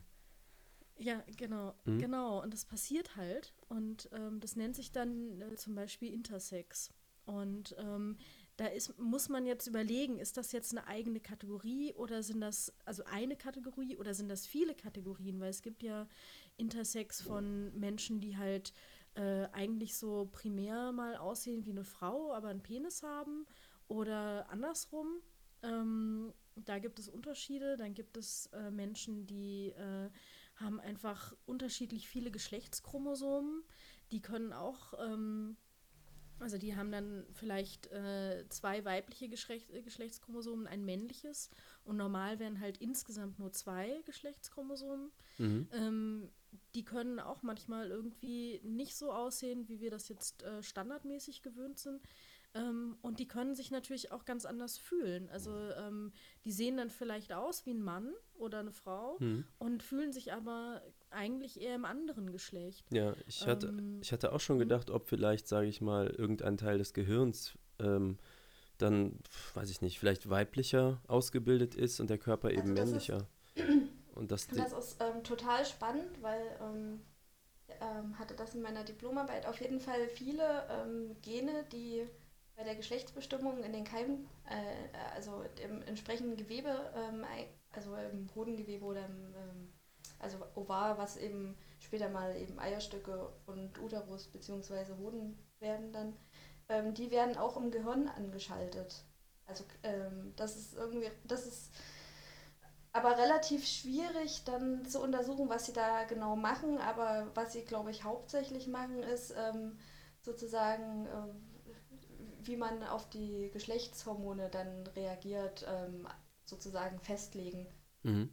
Ja, genau, Mhm. genau. Und das passiert halt. Und ähm, das nennt sich dann äh, zum Beispiel Intersex. Und ähm, da ist, muss man jetzt überlegen, ist das jetzt eine eigene Kategorie oder sind das, also eine Kategorie oder sind das viele Kategorien? Weil es gibt ja Intersex von Menschen, die halt äh, eigentlich so primär mal aussehen wie eine Frau, aber einen Penis haben oder andersrum. Ähm, da gibt es Unterschiede. Dann gibt es äh, Menschen, die äh, haben einfach unterschiedlich viele Geschlechtschromosomen. Die können auch, ähm, also die haben dann vielleicht äh, zwei weibliche Geschlecht, äh, Geschlechtschromosomen, ein männliches. Und normal wären halt insgesamt nur zwei Geschlechtschromosomen. Mhm. Ähm, die können auch manchmal irgendwie nicht so aussehen, wie wir das jetzt äh, standardmäßig gewöhnt sind. Ähm, und die können sich natürlich auch ganz anders fühlen. Also ähm, die sehen dann vielleicht aus wie ein Mann oder eine Frau Mhm. und fühlen sich aber eigentlich eher im anderen Geschlecht. Ja, ich hatte, Ähm, ich hatte auch schon mhm. gedacht, ob vielleicht, sage ich mal, irgendein Teil des Gehirns ähm, dann, weiß ich nicht, vielleicht weiblicher ausgebildet ist und der Körper eben Also das ist- männlicher. <clears throat> Und das, Und die, das ist ähm, total spannend, weil ähm, ähm, hatte das in meiner Diplomarbeit auf jeden Fall viele ähm, Gene, die bei der Geschlechtsbestimmung in den Keimen, äh, also im entsprechenden Gewebe, ähm, also im Hodengewebe oder im ähm, also Ovar, was eben später mal eben Eierstöcke und Uterus bzw. Hoden werden dann, ähm, die werden auch im Gehirn angeschaltet. Also ähm, das ist irgendwie, das ist aber relativ schwierig dann zu untersuchen, was sie da genau machen. Aber was sie, glaube ich, hauptsächlich machen, ist ähm, sozusagen, äh, wie man auf die Geschlechtshormone dann reagiert, ähm, sozusagen festlegen. Mhm.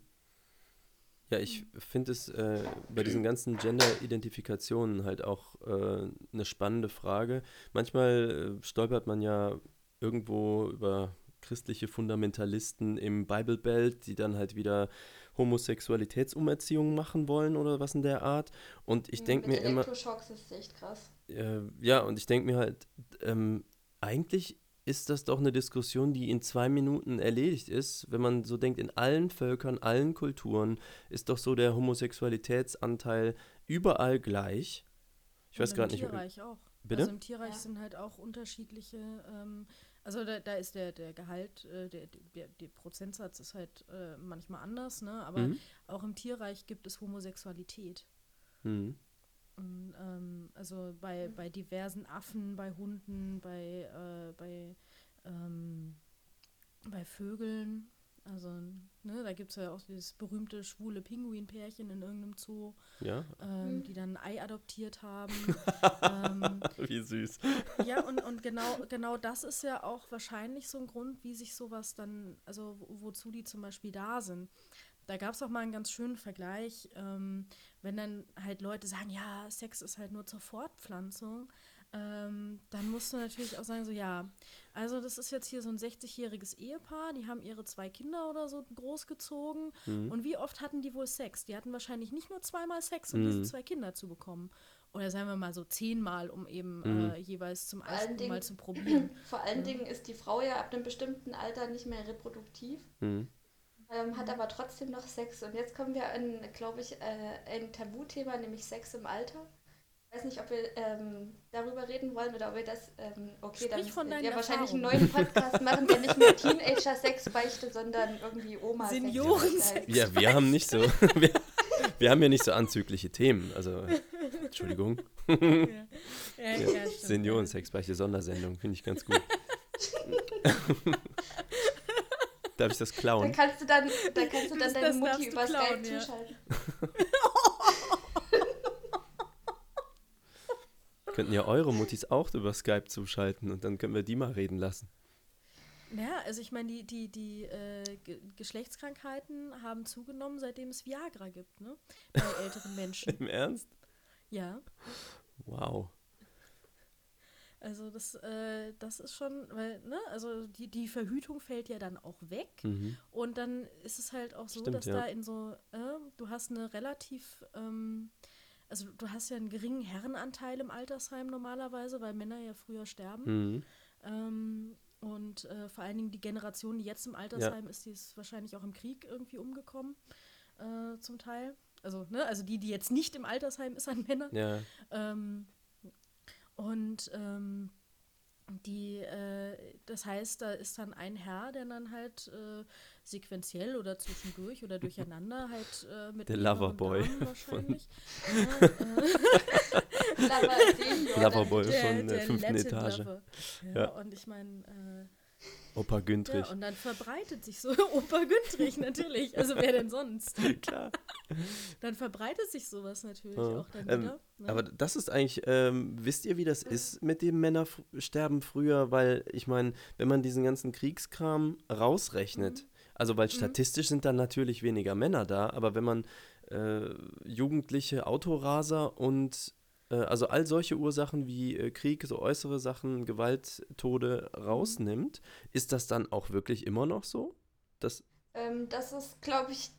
Ja, ich finde es äh, bei diesen ganzen Gender-Identifikationen halt auch äh, eine spannende Frage. Manchmal äh, stolpert man ja irgendwo über christliche Fundamentalisten im Bible Belt, die dann halt wieder Homosexualitätsumerziehungen machen wollen oder was in der Art. Und ich denke mir immer, Elektroschocks ist echt krass. ja, und ich denke mir halt, ähm, eigentlich ist das doch eine Diskussion, die in zwei Minuten erledigt ist. Wenn man so denkt, in allen Völkern, allen Kulturen ist doch so der Homosexualitätsanteil überall gleich. Ich Und weiß im gerade nicht. Tierreich auch. Bitte? Also im Tierreich Ja. sind halt auch unterschiedliche, ähm, also da, da ist der, der Gehalt, äh, der, der, der Prozentsatz ist halt äh, manchmal anders, ne? aber Mhm. auch im Tierreich gibt es Homosexualität. Mhm. Und, ähm, also bei, bei diversen Affen, bei Hunden, bei, äh, bei, ähm, bei Vögeln. Also, ne, da gibt es ja auch dieses berühmte schwule Pinguinpärchen in irgendeinem Zoo, Ja, ähm, Mhm. die dann ein Ei adoptiert haben. <laughs> ähm, wie süß. ja, und, und genau, genau das ist ja auch wahrscheinlich so ein Grund, wie sich sowas dann, also wo, wozu die zum Beispiel da sind. Da gab es auch mal einen ganz schönen Vergleich, ähm, wenn dann halt Leute sagen, ja, Sex ist halt nur zur Fortpflanzung, ähm, dann musst du natürlich auch sagen, so ja, also das ist jetzt hier so ein 60-jähriges Ehepaar, die haben ihre zwei Kinder oder so großgezogen Mhm. und wie oft hatten die wohl Sex? Die hatten wahrscheinlich nicht nur zweimal Sex, um Mhm. diese zwei Kinder zu bekommen. Oder sagen wir mal so zehnmal, um eben Mhm. äh, jeweils zum Dingen- mal zu probieren. <clears throat> Vor allen Ja. Dingen ist die Frau ja ab einem bestimmten Alter nicht mehr reproduktiv. Mhm. Ähm, hat aber trotzdem noch Sex. Und jetzt kommen wir an, glaube ich, äh, ein Tabuthema, nämlich Sex im Alter. weiß nicht, ob wir ähm, darüber reden wollen oder ob wir das, ähm, okay, Sprich dann von wir wahrscheinlich einen neuen Podcast machen, der nicht mehr Teenager-Sex beichte, sondern irgendwie oma Seniorensex. Ja, wir haben nicht so. <laughs> Wir, wir haben ja nicht so anzügliche Themen. Also, Entschuldigung. <laughs> Ja, ja, ja. Seniorensex, bei Sondersendung, finde ich ganz gut. <laughs> Darf ich das Da klauen? kannst du dann, da <laughs> kannst du dann Das- deine das Mutti über klauen, Skype ja. zuschalten. <laughs> Könnten ja eure Muttis auch über Skype zuschalten und dann können wir die mal reden lassen. Ja, also ich meine, die, die, die äh, Ge Geschlechtskrankheiten haben zugenommen, seitdem es Viagra gibt, ne? Bei älteren <laughs> Menschen. Im Ernst? Ja. Wow. Also das, äh, das ist schon, weil, ne, also die, die Verhütung fällt ja dann auch weg. Mhm. Und dann ist es halt auch so, Stimmt, dass ja. da in so, äh, du hast eine relativ, ähm, also du hast ja einen geringen Herrenanteil im Altersheim normalerweise, weil Männer ja früher sterben. Mhm. Ähm, und äh, vor allen Dingen die Generation, die jetzt im Altersheim ist, die ist wahrscheinlich auch im Krieg irgendwie umgekommen, äh, zum Teil. Also, ne, also die, die jetzt nicht im Altersheim ist an Männern. Ja, Ähm, und ähm, die, äh, das heißt, da ist dann ein Herr, der dann halt äh, sequenziell oder zwischendurch oder durcheinander halt äh, mit Der Loverboy wahrscheinlich. <laughs> ja, äh, <laughs> Loverboy. von der fünften Etage. Ja, Ja. und ich meine, äh, Opa Güntrich. ja, und dann verbreitet sich so, <laughs> Opa Güntrich natürlich, also wer denn sonst? <laughs> Klar. Dann verbreitet sich sowas natürlich Ja. auch dann Ähm, wieder. ne? Aber das ist eigentlich, ähm, wisst ihr, wie das ist mit dem Männersterben früher? Weil ich meine, wenn man diesen ganzen Kriegskram rausrechnet, Mhm. also weil statistisch sind dann natürlich weniger Männer da, aber wenn man äh, Jugendliche Autoraser und also all solche Ursachen wie äh, Krieg, so äußere Sachen, Gewalt, Tode rausnimmt, ist das dann auch wirklich immer noch so? Das, Ähm, das ist, glaube ich,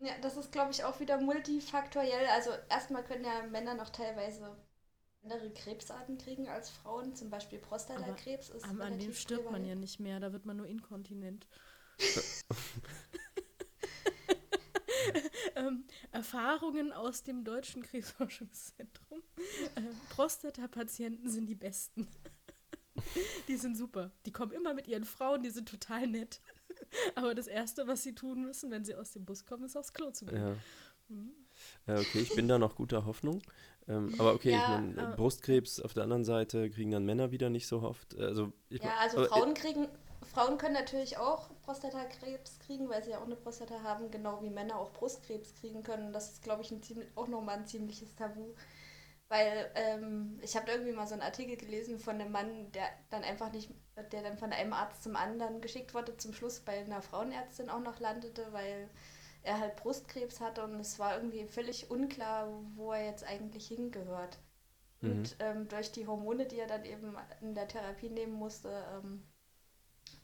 ja, das ist, glaube ich, auch wieder multifaktoriell. Also erstmal können ja Männer noch teilweise andere Krebsarten kriegen als Frauen, zum Beispiel Prostatakrebs ist An, an dem relativ stirbt man ja nicht mehr, da wird man nur inkontinent. <laughs> <laughs> ähm, Erfahrungen aus dem Deutschen Krebsforschungszentrum. Äh, Prostata-Patienten sind die besten. <laughs> die sind super. Die kommen immer mit ihren Frauen, die sind total nett. Aber das Erste, was sie tun müssen, wenn sie aus dem Bus kommen, ist aufs Klo zu gehen. ja. Mhm. Ja, okay, ich bin da noch guter Hoffnung. Ähm, <laughs> aber okay, Ja, ich meine, aber- Brustkrebs auf der anderen Seite kriegen dann Männer wieder nicht so oft. Also, ich Ja, also aber, Frauen kriegen, Frauen können natürlich auch Prostatakrebs kriegen, weil sie ja auch eine Prostata haben, genau wie Männer auch Brustkrebs kriegen können. Das ist, glaube ich, ein ziemlich, auch nochmal ein ziemliches Tabu. Weil ähm, ich habe irgendwie mal so einen Artikel gelesen von einem Mann, der dann einfach nicht, der dann von einem Arzt zum anderen geschickt wurde, zum Schluss bei einer Frauenärztin auch noch landete, weil er halt Brustkrebs hatte und es war irgendwie völlig unklar, wo er jetzt eigentlich hingehört. Mhm. Und ähm, durch die Hormone, die er dann eben in der Therapie nehmen musste, ähm,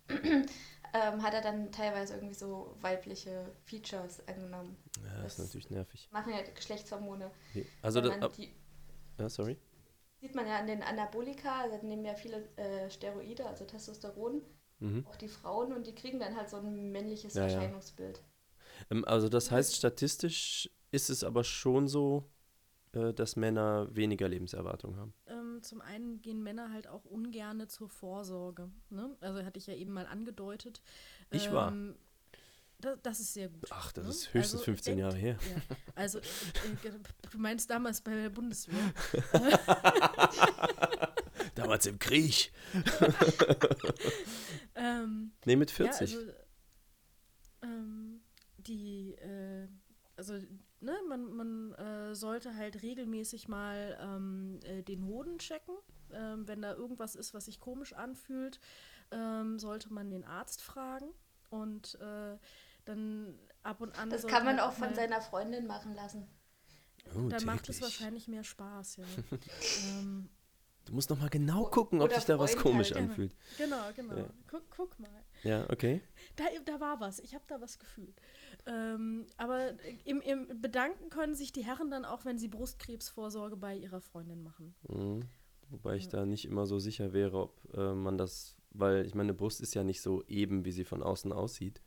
<clears throat> ähm, hat er dann teilweise irgendwie so weibliche Features angenommen. ja, das ist das- natürlich nervig. Machen ja Geschlechtshormone. Okay. Also, das, ab, die, ja, sorry. sieht man ja an den Anabolika, also nehmen ja viele äh, Steroide, also Testosteron, Mhm. auch die Frauen, und die kriegen dann halt so ein männliches Ja, ja. Erscheinungsbild. Ähm, also, das heißt, statistisch ist es aber schon so, äh, dass Männer weniger Lebenserwartung haben. Ähm, zum einen gehen Männer halt auch ungerne zur Vorsorge. Ne? Also hatte ich ja eben mal angedeutet. Ich war. Ähm, das, das ist sehr gut. Ach, das ne? ist höchstens Also 15 Jahre her. Ja, also äh, äh, du meinst damals bei der Bundeswehr. <laughs> <laughs> Damals im Krieg. <laughs> ähm, Nee, mit ja, 40. also, ähm, die, äh, also, ne, man, man äh, sollte halt regelmäßig mal ähm, äh, den Hoden checken. Ähm, wenn da irgendwas ist, was sich komisch anfühlt, ähm, sollte man den Arzt fragen. Und äh, dann ab und an. Das kann man halt auch von seiner Freundin machen lassen. oh, Dann macht es wahrscheinlich mehr Spaß, ja. <laughs> ähm, Du musst noch mal genau gucken, ob sich da was komisch halt. anfühlt. genau, genau. Ja. Guck, guck mal. Ja, okay. Da, da war was. Ich habe da was gefühlt. Ähm, aber im, im Bedanken können sich die Herren dann auch, wenn sie Brustkrebsvorsorge bei ihrer Freundin machen. Mhm. Wobei ich da nicht immer so sicher wäre, ob äh, man das, weil ich meine, Brust ist ja nicht so eben, wie sie von außen aussieht.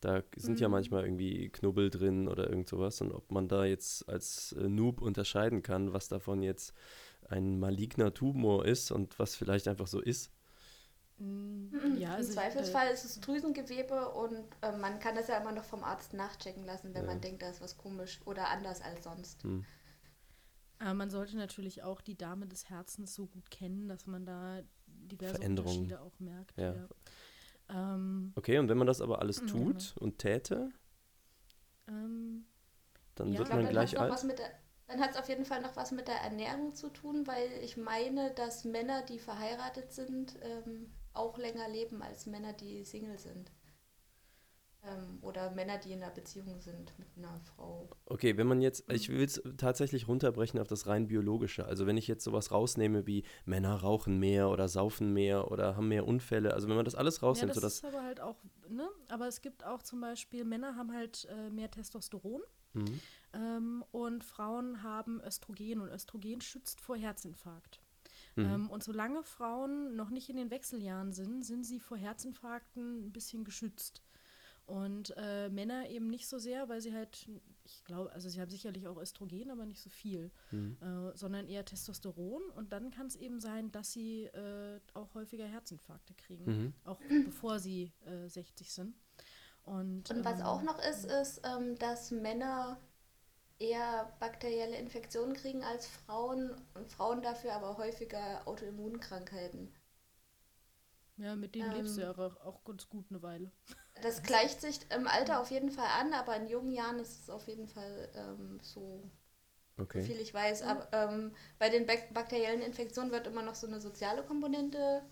Da sind ja manchmal irgendwie Knubbel drin oder irgend sowas. Und ob man da jetzt als äh, Noob unterscheiden kann, was davon jetzt ein maligner Tumor ist und was vielleicht einfach so ist. Mhm. Ja, also Im Zweifelsfall äh, ist es Drüsengewebe und äh, man kann das ja immer noch vom Arzt nachchecken lassen, wenn ja. man denkt, da ist was komisch oder anders als sonst. Mhm. Aber man sollte natürlich auch die Dame des Herzens so gut kennen, dass man da diverse Unterschiede auch merkt. Ja. ja. Ähm, okay, und wenn man das aber alles tut genau. und täte, ähm, dann wird man gleich alt. Der, dann hat es auf jeden Fall noch was mit der Ernährung zu tun, weil ich meine, dass Männer, die verheiratet sind, ähm, auch länger leben als Männer, die Single sind. Ähm, oder Männer, die in einer Beziehung sind mit einer Frau. Okay, wenn man jetzt, ich will es tatsächlich runterbrechen auf das rein biologische. Also wenn ich jetzt sowas rausnehme wie Männer rauchen mehr oder saufen mehr oder haben mehr Unfälle, also wenn man das alles rausnimmt, ja, das ist aber halt auch, ne? Aber es gibt auch zum Beispiel, Männer haben halt äh, mehr Testosteron. Mhm. Ähm, und Frauen haben Östrogen und Östrogen schützt vor Herzinfarkt. Mhm. Ähm, und solange Frauen noch nicht in den Wechseljahren sind, sind sie vor Herzinfarkten ein bisschen geschützt. Und äh, Männer eben nicht so sehr, weil sie halt, ich glaube, also sie haben sicherlich auch Östrogen, aber nicht so viel, mhm. äh, sondern eher Testosteron. Und dann kann es eben sein, dass sie äh, auch häufiger Herzinfarkte kriegen, mhm. auch bevor sie 60 äh, sind. Und, Und was ähm, auch noch ist, ist, ähm, dass Männer eher bakterielle Infektionen kriegen als Frauen und Frauen dafür aber häufiger Autoimmunkrankheiten. Ja, mit denen ähm, lebst du ja auch ganz gut eine Weile. <laughs> Das gleicht sich im Alter auf jeden Fall an, aber in jungen Jahren ist es auf jeden Fall ähm, so, okay. viel ich weiß. Aber ähm, bei den bak bakteriellen Infektionen wird immer noch so eine soziale Komponente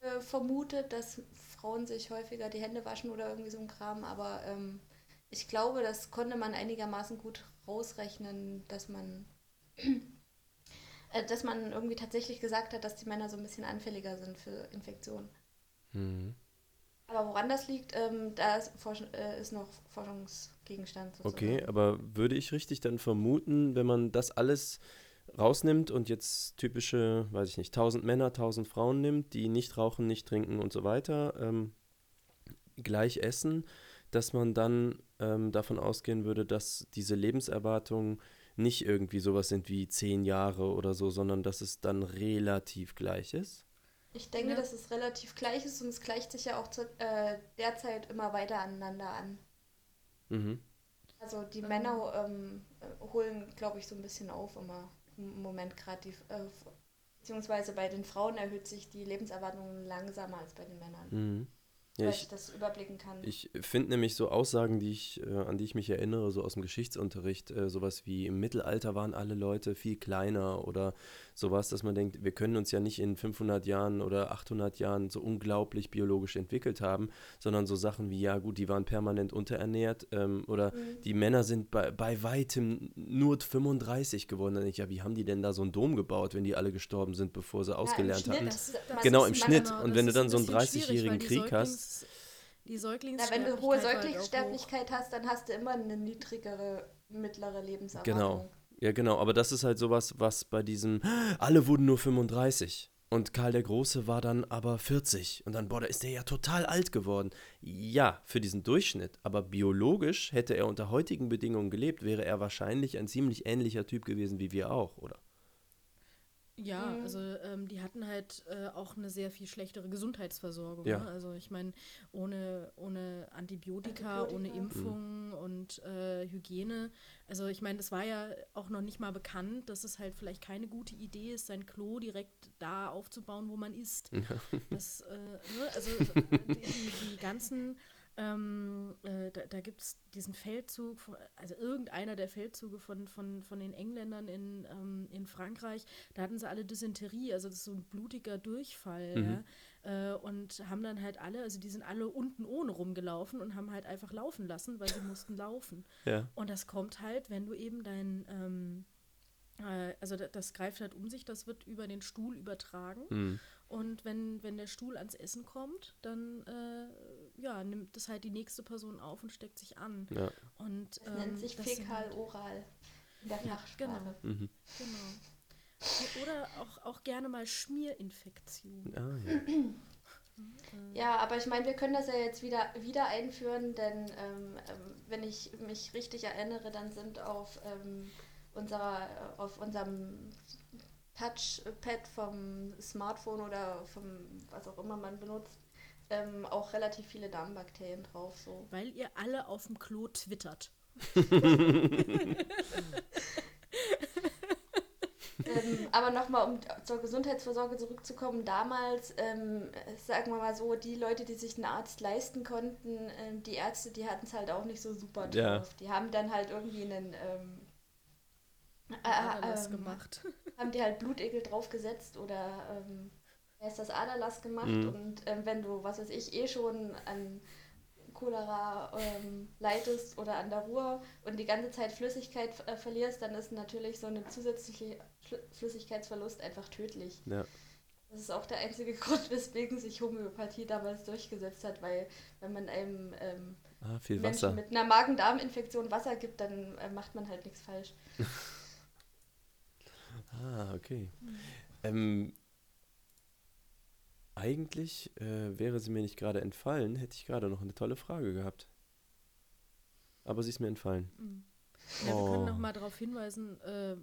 äh, vermutet, dass Frauen sich häufiger die Hände waschen oder irgendwie so ein Kram. Aber ähm, ich glaube, das konnte man einigermaßen gut rausrechnen, dass man <clears throat> äh, dass man irgendwie tatsächlich gesagt hat, dass die Männer so ein bisschen anfälliger sind für Infektionen. Mhm. Aber woran das liegt, ähm, da ist, äh, ist, noch Forschungsgegenstand. Sozusagen. Okay, aber würde ich richtig dann vermuten, wenn man das alles rausnimmt und jetzt typische, weiß ich nicht, 1000 Männer, 1000 Frauen nimmt, die nicht rauchen, nicht trinken und so weiter, ähm, gleich essen, dass man dann ähm, davon ausgehen würde, dass diese Lebenserwartungen nicht irgendwie sowas sind wie 10 Jahre oder so, sondern dass es dann relativ gleich ist? Ich denke, ja. dass es relativ gleich ist und es gleicht sich ja auch zu, äh, derzeit immer weiter aneinander an. Mhm. Also die Männer ähm, holen, glaube ich, so ein bisschen auf immer im Moment gerade die, äh, beziehungsweise bei den Frauen erhöht sich die Lebenserwartung langsamer als bei den Männern. Mhm. Ja, weil ich, ich, das überblicken kann. Ich finde nämlich so Aussagen, die ich, äh, an die ich mich erinnere, so aus dem Geschichtsunterricht, äh, sowas wie im Mittelalter waren alle Leute viel kleiner oder sowas, dass man denkt, wir können uns ja nicht in 500 Jahren oder 800 Jahren so unglaublich biologisch entwickelt haben, sondern so Sachen wie, ja gut, die waren permanent unterernährt ähm, oder mhm. die Männer sind bei, bei weitem nur 35 geworden. Dann denke ich, ja, wie haben die denn da so einen Dom gebaut, wenn die alle gestorben sind, bevor sie ja, ausgelernt das genau, im Schnitt. Genau, Und wenn du dann so einen 30-jährigen Krieg hast, die Säuglings ja, wenn du hohe Säuglingssterblichkeit halt hast, dann hast du immer eine niedrigere mittlere Lebenserwartung. Genau. Ja, genau, aber das ist halt sowas, was bei diesem alle wurden nur 35 und Karl der Große war dann aber 40 und dann boah, da ist der ja total alt geworden. Ja, für diesen Durchschnitt, aber biologisch hätte er unter heutigen Bedingungen gelebt, wäre er wahrscheinlich ein ziemlich ähnlicher Typ gewesen wie wir auch, oder? Ja, mhm. also ähm, die hatten halt äh, auch eine sehr viel schlechtere Gesundheitsversorgung. Ja. Ne? Also ich meine, ohne, ohne Antibiotika, Antibiotika, ohne Impfungen mhm. und äh, Hygiene. Also ich meine, das war ja auch noch nicht mal bekannt, dass es halt vielleicht keine gute Idee ist, sein Klo direkt da aufzubauen, wo man isst. Ja. <laughs> Das, äh, ne? Also die, die ganzen ähm, äh, da da gibt es diesen Feldzug, also irgendeiner der Feldzüge von, von, von den Engländern in, ähm, in Frankreich, da hatten sie alle Dysenterie, also das ist so ein blutiger Durchfall. Mhm. Ja, äh, und haben dann halt alle, also die sind alle unten ohne rumgelaufen und haben halt einfach laufen lassen, weil sie mussten laufen. Ja. Und das kommt halt, wenn du eben dein ähm, äh, also das greift halt um sich, das wird über den Stuhl übertragen. Mhm. Und wenn, wenn der Stuhl ans Essen kommt, dann äh, ja, nimmt das halt die nächste Person auf und steckt sich an. Ja. Und, das ähm, nennt sich fäkal-oral in der ja, Genau. Mhm. genau. Oder auch, auch gerne mal Schmierinfektion. Ah, ja. Mhm. Ja, aber ich meine, wir können das ja jetzt wieder, wieder einführen, denn ähm, ähm, wenn ich mich richtig erinnere, dann sind auf, ähm, unserer, auf unserem Touchpad vom Smartphone oder vom was auch immer man benutzt, ähm, auch relativ viele Darmbakterien drauf. So. Weil ihr alle auf dem Klo twittert. <laughs> ähm, aber nochmal, um zur Gesundheitsvorsorge zurückzukommen, damals, ähm, sagen wir mal so, die Leute, die sich einen Arzt leisten konnten, ähm, die Ärzte, die hatten es halt auch nicht so super drauf. Ja. Die haben dann halt irgendwie einen ähm, äh, äh, gemacht. haben die halt Blutegel draufgesetzt oder ähm, ist das Aderlass gemacht mhm. und ähm, wenn du, was weiß ich, eh schon an Cholera ähm, leidest oder an der Ruhr und die ganze Zeit Flüssigkeit äh, verlierst, dann ist natürlich so eine zusätzliche Flüssigkeitsverlust einfach tödlich. Ja. Das ist auch der einzige <laughs> Grund, weswegen sich Homöopathie damals durchgesetzt hat, weil wenn man einem ähm, ah, Menschen mit einer Magen-Darm-Infektion Wasser gibt, dann äh, macht man halt nichts falsch. <laughs> ah, okay. Mhm. Ähm, eigentlich äh, wäre sie mir nicht gerade entfallen, hätte ich gerade noch eine tolle Frage gehabt. Aber sie ist mir entfallen. Mhm. Ja, oh. wir können noch mal darauf hinweisen, äh,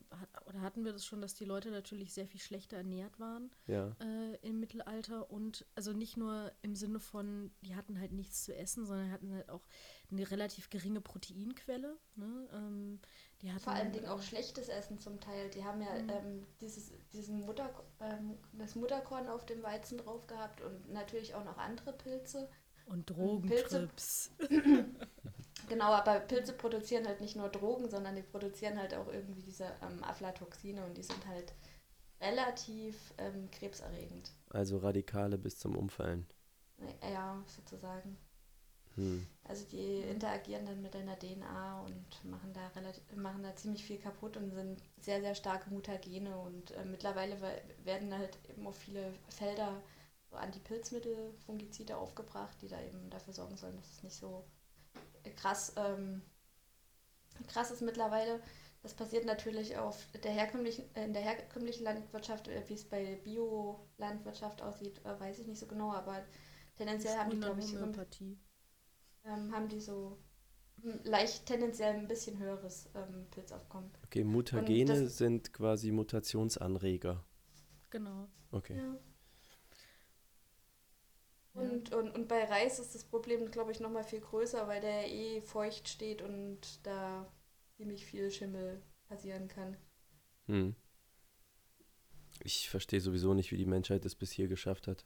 oder hatten wir das schon, dass die Leute natürlich sehr viel schlechter ernährt waren ja. äh, im Mittelalter und also nicht nur im Sinne von, die hatten halt nichts zu essen, sondern hatten halt auch eine relativ geringe Proteinquelle. Ne? Ähm, die hatten, Vor allen Dingen auch schlechtes Essen zum Teil. Die haben ja mhm. ähm, dieses, diesen Mutter, ähm, das Mutterkorn auf dem Weizen drauf gehabt und natürlich auch noch andere Pilze. Und Drogentrips. <clears throat> <laughs> genau, aber Pilze produzieren halt nicht nur Drogen, sondern die produzieren halt auch irgendwie diese ähm, Aflatoxine und die sind halt relativ ähm, krebserregend. Also Radikale bis zum Umfallen. Ja, sozusagen. Hm. Also die interagieren dann mit deiner DNA und machen da relativ, machen da ziemlich viel kaputt und sind sehr, sehr starke Mutagene und äh, mittlerweile werden halt eben auf viele Felder so Antipilzmittel, Fungizide aufgebracht, die da eben dafür sorgen sollen, dass es nicht so krass, ähm, krass ist mittlerweile. Das passiert natürlich auf der herkömmlichen, in der herkömmlichen Landwirtschaft, äh, wie es bei Bio-Landwirtschaft aussieht, äh, weiß ich nicht so genau, aber tendenziell haben die, glaube ich, ähm, haben die so leicht tendenziell ein bisschen höheres ähm, Pilzaufkommen. Okay, Mutagene sind quasi Mutationsanreger. Genau. Okay. Ja. Und, und, und bei Reis ist das Problem, glaube ich, nochmal viel größer, weil der eh feucht steht und da ziemlich viel Schimmel passieren kann. Hm. Ich verstehe sowieso nicht, wie die Menschheit es bis hier geschafft hat.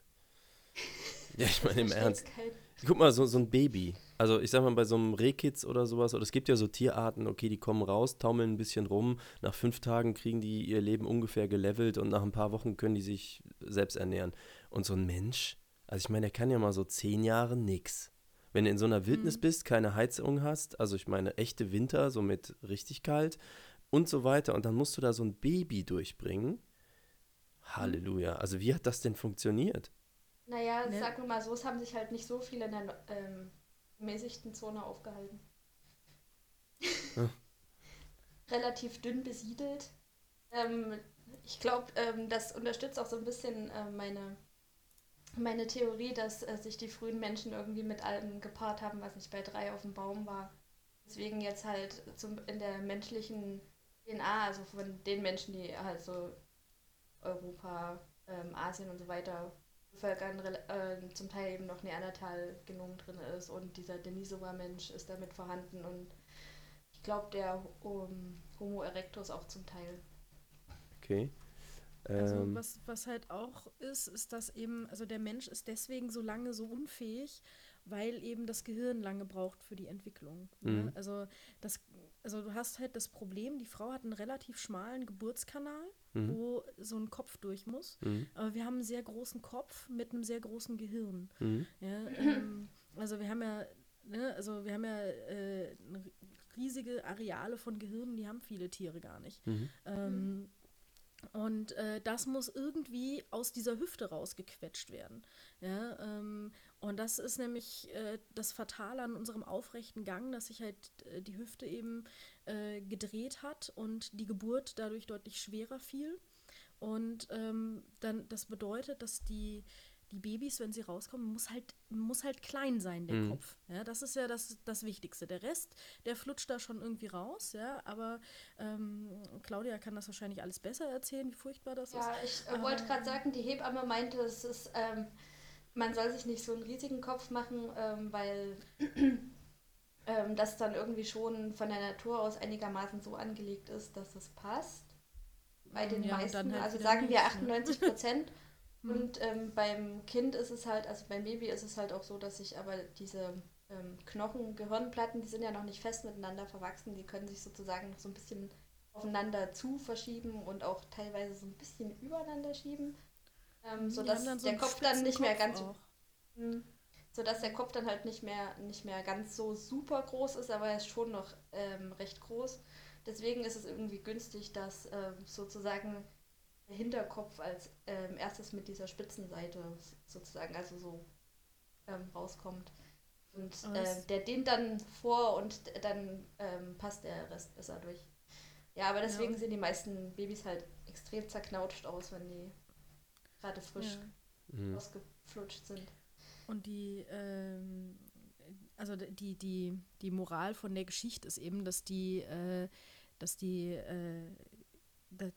<laughs> ja, ich meine im Ernst. Kein Guck mal, so, so ein Baby. Also ich sag mal, bei so einem Rehkitz oder sowas, oder es gibt ja so Tierarten, okay, die kommen raus, taumeln ein bisschen rum, nach fünf Tagen kriegen die ihr Leben ungefähr gelevelt und nach ein paar Wochen können die sich selbst ernähren. Und so ein Mensch, also ich meine, der kann ja mal so zehn Jahre nix. Wenn du in so einer Wildnis mhm. bist, keine Heizung hast, also ich meine, echte Winter, so mit richtig kalt und so weiter, und dann musst du da so ein Baby durchbringen. Mhm. Halleluja. Also wie hat das denn funktioniert? Naja, ne? sagen wir mal so, es haben sich halt nicht so viele in der ähm, mäßigten Zone aufgehalten. Hm. <laughs> Relativ dünn besiedelt. Ähm, ich glaube, ähm, das unterstützt auch so ein bisschen äh, meine, meine Theorie, dass äh, sich die frühen Menschen irgendwie mit allem gepaart haben, was nicht bei drei auf dem Baum war. Deswegen jetzt halt zum, in der menschlichen DNA, also von den Menschen, die halt so Europa, ähm, Asien und so weiter Völkern äh, zum Teil eben noch Neandertal-Genom drin ist und dieser Denisova-Mensch ist damit vorhanden und ich glaube der um, Homo erectus auch zum Teil. Okay. Also ähm. was, was halt auch ist, ist, dass eben, also der Mensch ist deswegen so lange so unfähig, weil eben das Gehirn lange braucht für die Entwicklung. Ne? Mhm. Ne? Also das also du hast halt das Problem, die Frau hat einen relativ schmalen Geburtskanal, mhm. wo so ein Kopf durch muss. Mhm. Aber wir haben einen sehr großen Kopf mit einem sehr großen Gehirn. Mhm. Ja, ähm, also wir haben ja, ne, also wir haben ja äh, riesige Areale von Gehirnen, die haben viele Tiere gar nicht. Mhm. Ähm, und äh, das muss irgendwie aus dieser Hüfte rausgequetscht werden. Ja, ähm, und das ist nämlich äh, das Fatale an unserem aufrechten Gang, dass sich halt äh, die Hüfte eben äh, gedreht hat und die Geburt dadurch deutlich schwerer fiel. Und ähm, dann das bedeutet, dass die, die Babys, wenn sie rauskommen, muss halt, muss halt klein sein, der Mhm. Kopf. Ja, das ist ja das, das Wichtigste. Der Rest, der flutscht da schon irgendwie raus, ja, aber ähm, Claudia kann das wahrscheinlich alles besser erzählen, wie furchtbar das ist. Ja, ich äh, wollte Ähm. gerade sagen, die Hebamme meinte, es ist, ähm, man soll sich nicht so einen riesigen Kopf machen, ähm, weil <clears throat> ähm, das dann irgendwie schon von der Natur aus einigermaßen so angelegt ist, dass es passt. Bei den Ja, meisten, halt also sagen wir nicht, ne? 98 Prozent. <laughs> Und ähm, beim Kind ist es halt, also beim Baby ist es halt auch so, dass sich aber diese ähm, Knochen, Gehirnplatten, die sind ja noch nicht fest miteinander verwachsen, die können sich sozusagen noch so ein bisschen aufeinander zu verschieben und auch teilweise so ein bisschen übereinander schieben, ähm, Die sodass so der Kopf dann nicht mehr ganz. Hm. sodass der Kopf dann halt nicht mehr, nicht mehr ganz so super groß ist, aber er ist schon noch ähm, recht groß. Deswegen ist es irgendwie günstig, dass ähm, sozusagen Hinterkopf als ähm, erstes mit dieser Spitzenseite sozusagen, also so ähm, rauskommt. Und äh, der dehnt dann vor und dann ähm, passt der Rest besser durch. Ja, aber deswegen Ja. sehen die meisten Babys halt extrem zerknautscht aus, wenn die gerade frisch Ja. Mhm. ausgeflutscht sind. Und die, ähm, also die, die, die Moral von der Geschichte ist eben, dass die, äh, dass die, äh,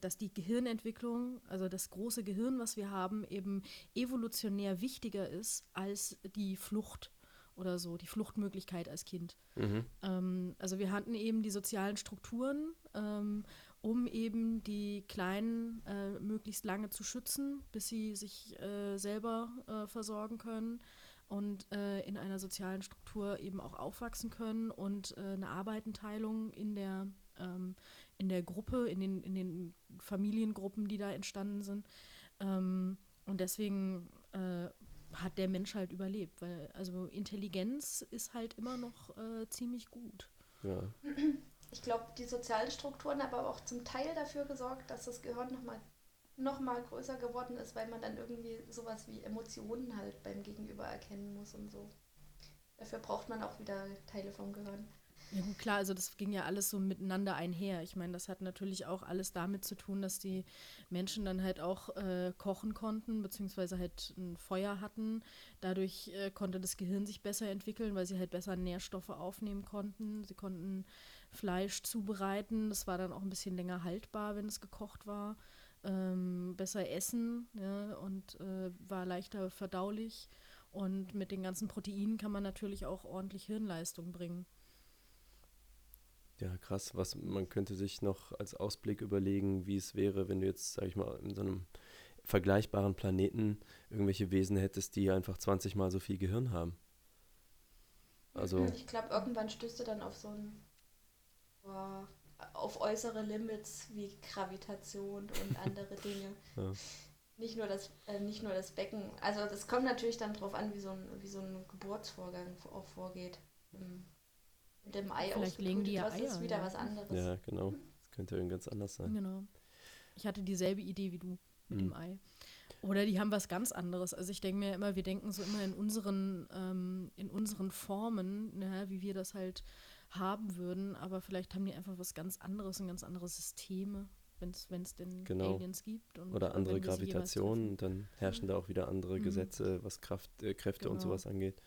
dass die Gehirnentwicklung, also das große Gehirn, was wir haben, eben evolutionär wichtiger ist als die Flucht oder so, die Fluchtmöglichkeit als Kind. Mhm. Ähm, also wir hatten eben die sozialen Strukturen, ähm, um eben die Kleinen äh, möglichst lange zu schützen, bis sie sich äh, selber äh, versorgen können und äh, in einer sozialen Struktur eben auch aufwachsen können und äh, eine Arbeitenteilung in der, ähm, in der Gruppe, in den, in den Familiengruppen, die da entstanden sind. Ähm, und deswegen äh, hat der Mensch halt überlebt, weil also Intelligenz ist halt immer noch äh, ziemlich gut. Ja. Ich glaube, die sozialen Strukturen haben aber auch zum Teil dafür gesorgt, dass das Gehirn nochmal noch mal größer geworden ist, weil man dann irgendwie sowas wie Emotionen halt beim Gegenüber erkennen muss und so. Dafür braucht man auch wieder Teile vom Gehirn. Ja, gut, klar, also das ging ja alles so miteinander einher. Ich meine, das hat natürlich auch alles damit zu tun, dass die Menschen dann halt auch äh, kochen konnten, beziehungsweise halt ein Feuer hatten. Dadurch äh, konnte das Gehirn sich besser entwickeln, weil sie halt besser Nährstoffe aufnehmen konnten. Sie konnten Fleisch zubereiten. Das war dann auch ein bisschen länger haltbar, wenn es gekocht war. Ähm, besser essen ja, und äh, war leichter verdaulich. Und mit den ganzen Proteinen kann man natürlich auch ordentlich Hirnleistung bringen. Ja, krass. Was man könnte sich noch als Ausblick überlegen, wie es wäre, wenn du jetzt, sag ich mal, in so einem vergleichbaren Planeten irgendwelche Wesen hättest, die einfach 20 mal so viel Gehirn haben. Also, Ich glaube, irgendwann stößt du dann auf so ein boah, auf äußere Limits wie Gravitation und andere <laughs> Dinge. Ja. Nicht nur das, äh, nicht nur das Becken. Also das kommt natürlich dann drauf an, wie so ein, wie so ein Geburtsvorgang auch vorgeht. Im- Mit dem Ei Vielleicht legen die ja das ist Eier, wieder ja. was anderes. ja, genau. Das könnte irgend ganz anders sein. Genau. Ich hatte dieselbe Idee wie du mit Mhm. dem Ei. Oder die haben was ganz anderes. Also ich denke mir immer, wir denken so immer in unseren, ähm, in unseren Formen, ne, wie wir das halt haben würden, aber vielleicht haben die einfach was ganz anderes und ganz andere Systeme, wenn es denn Genau. Aliens gibt. Und, Oder andere wenn wir sie jeweils Gravitation treffen. und dann herrschen da auch wieder andere Mhm. Gesetze, was Kraft, äh, Kräfte und Genau. sowas angeht.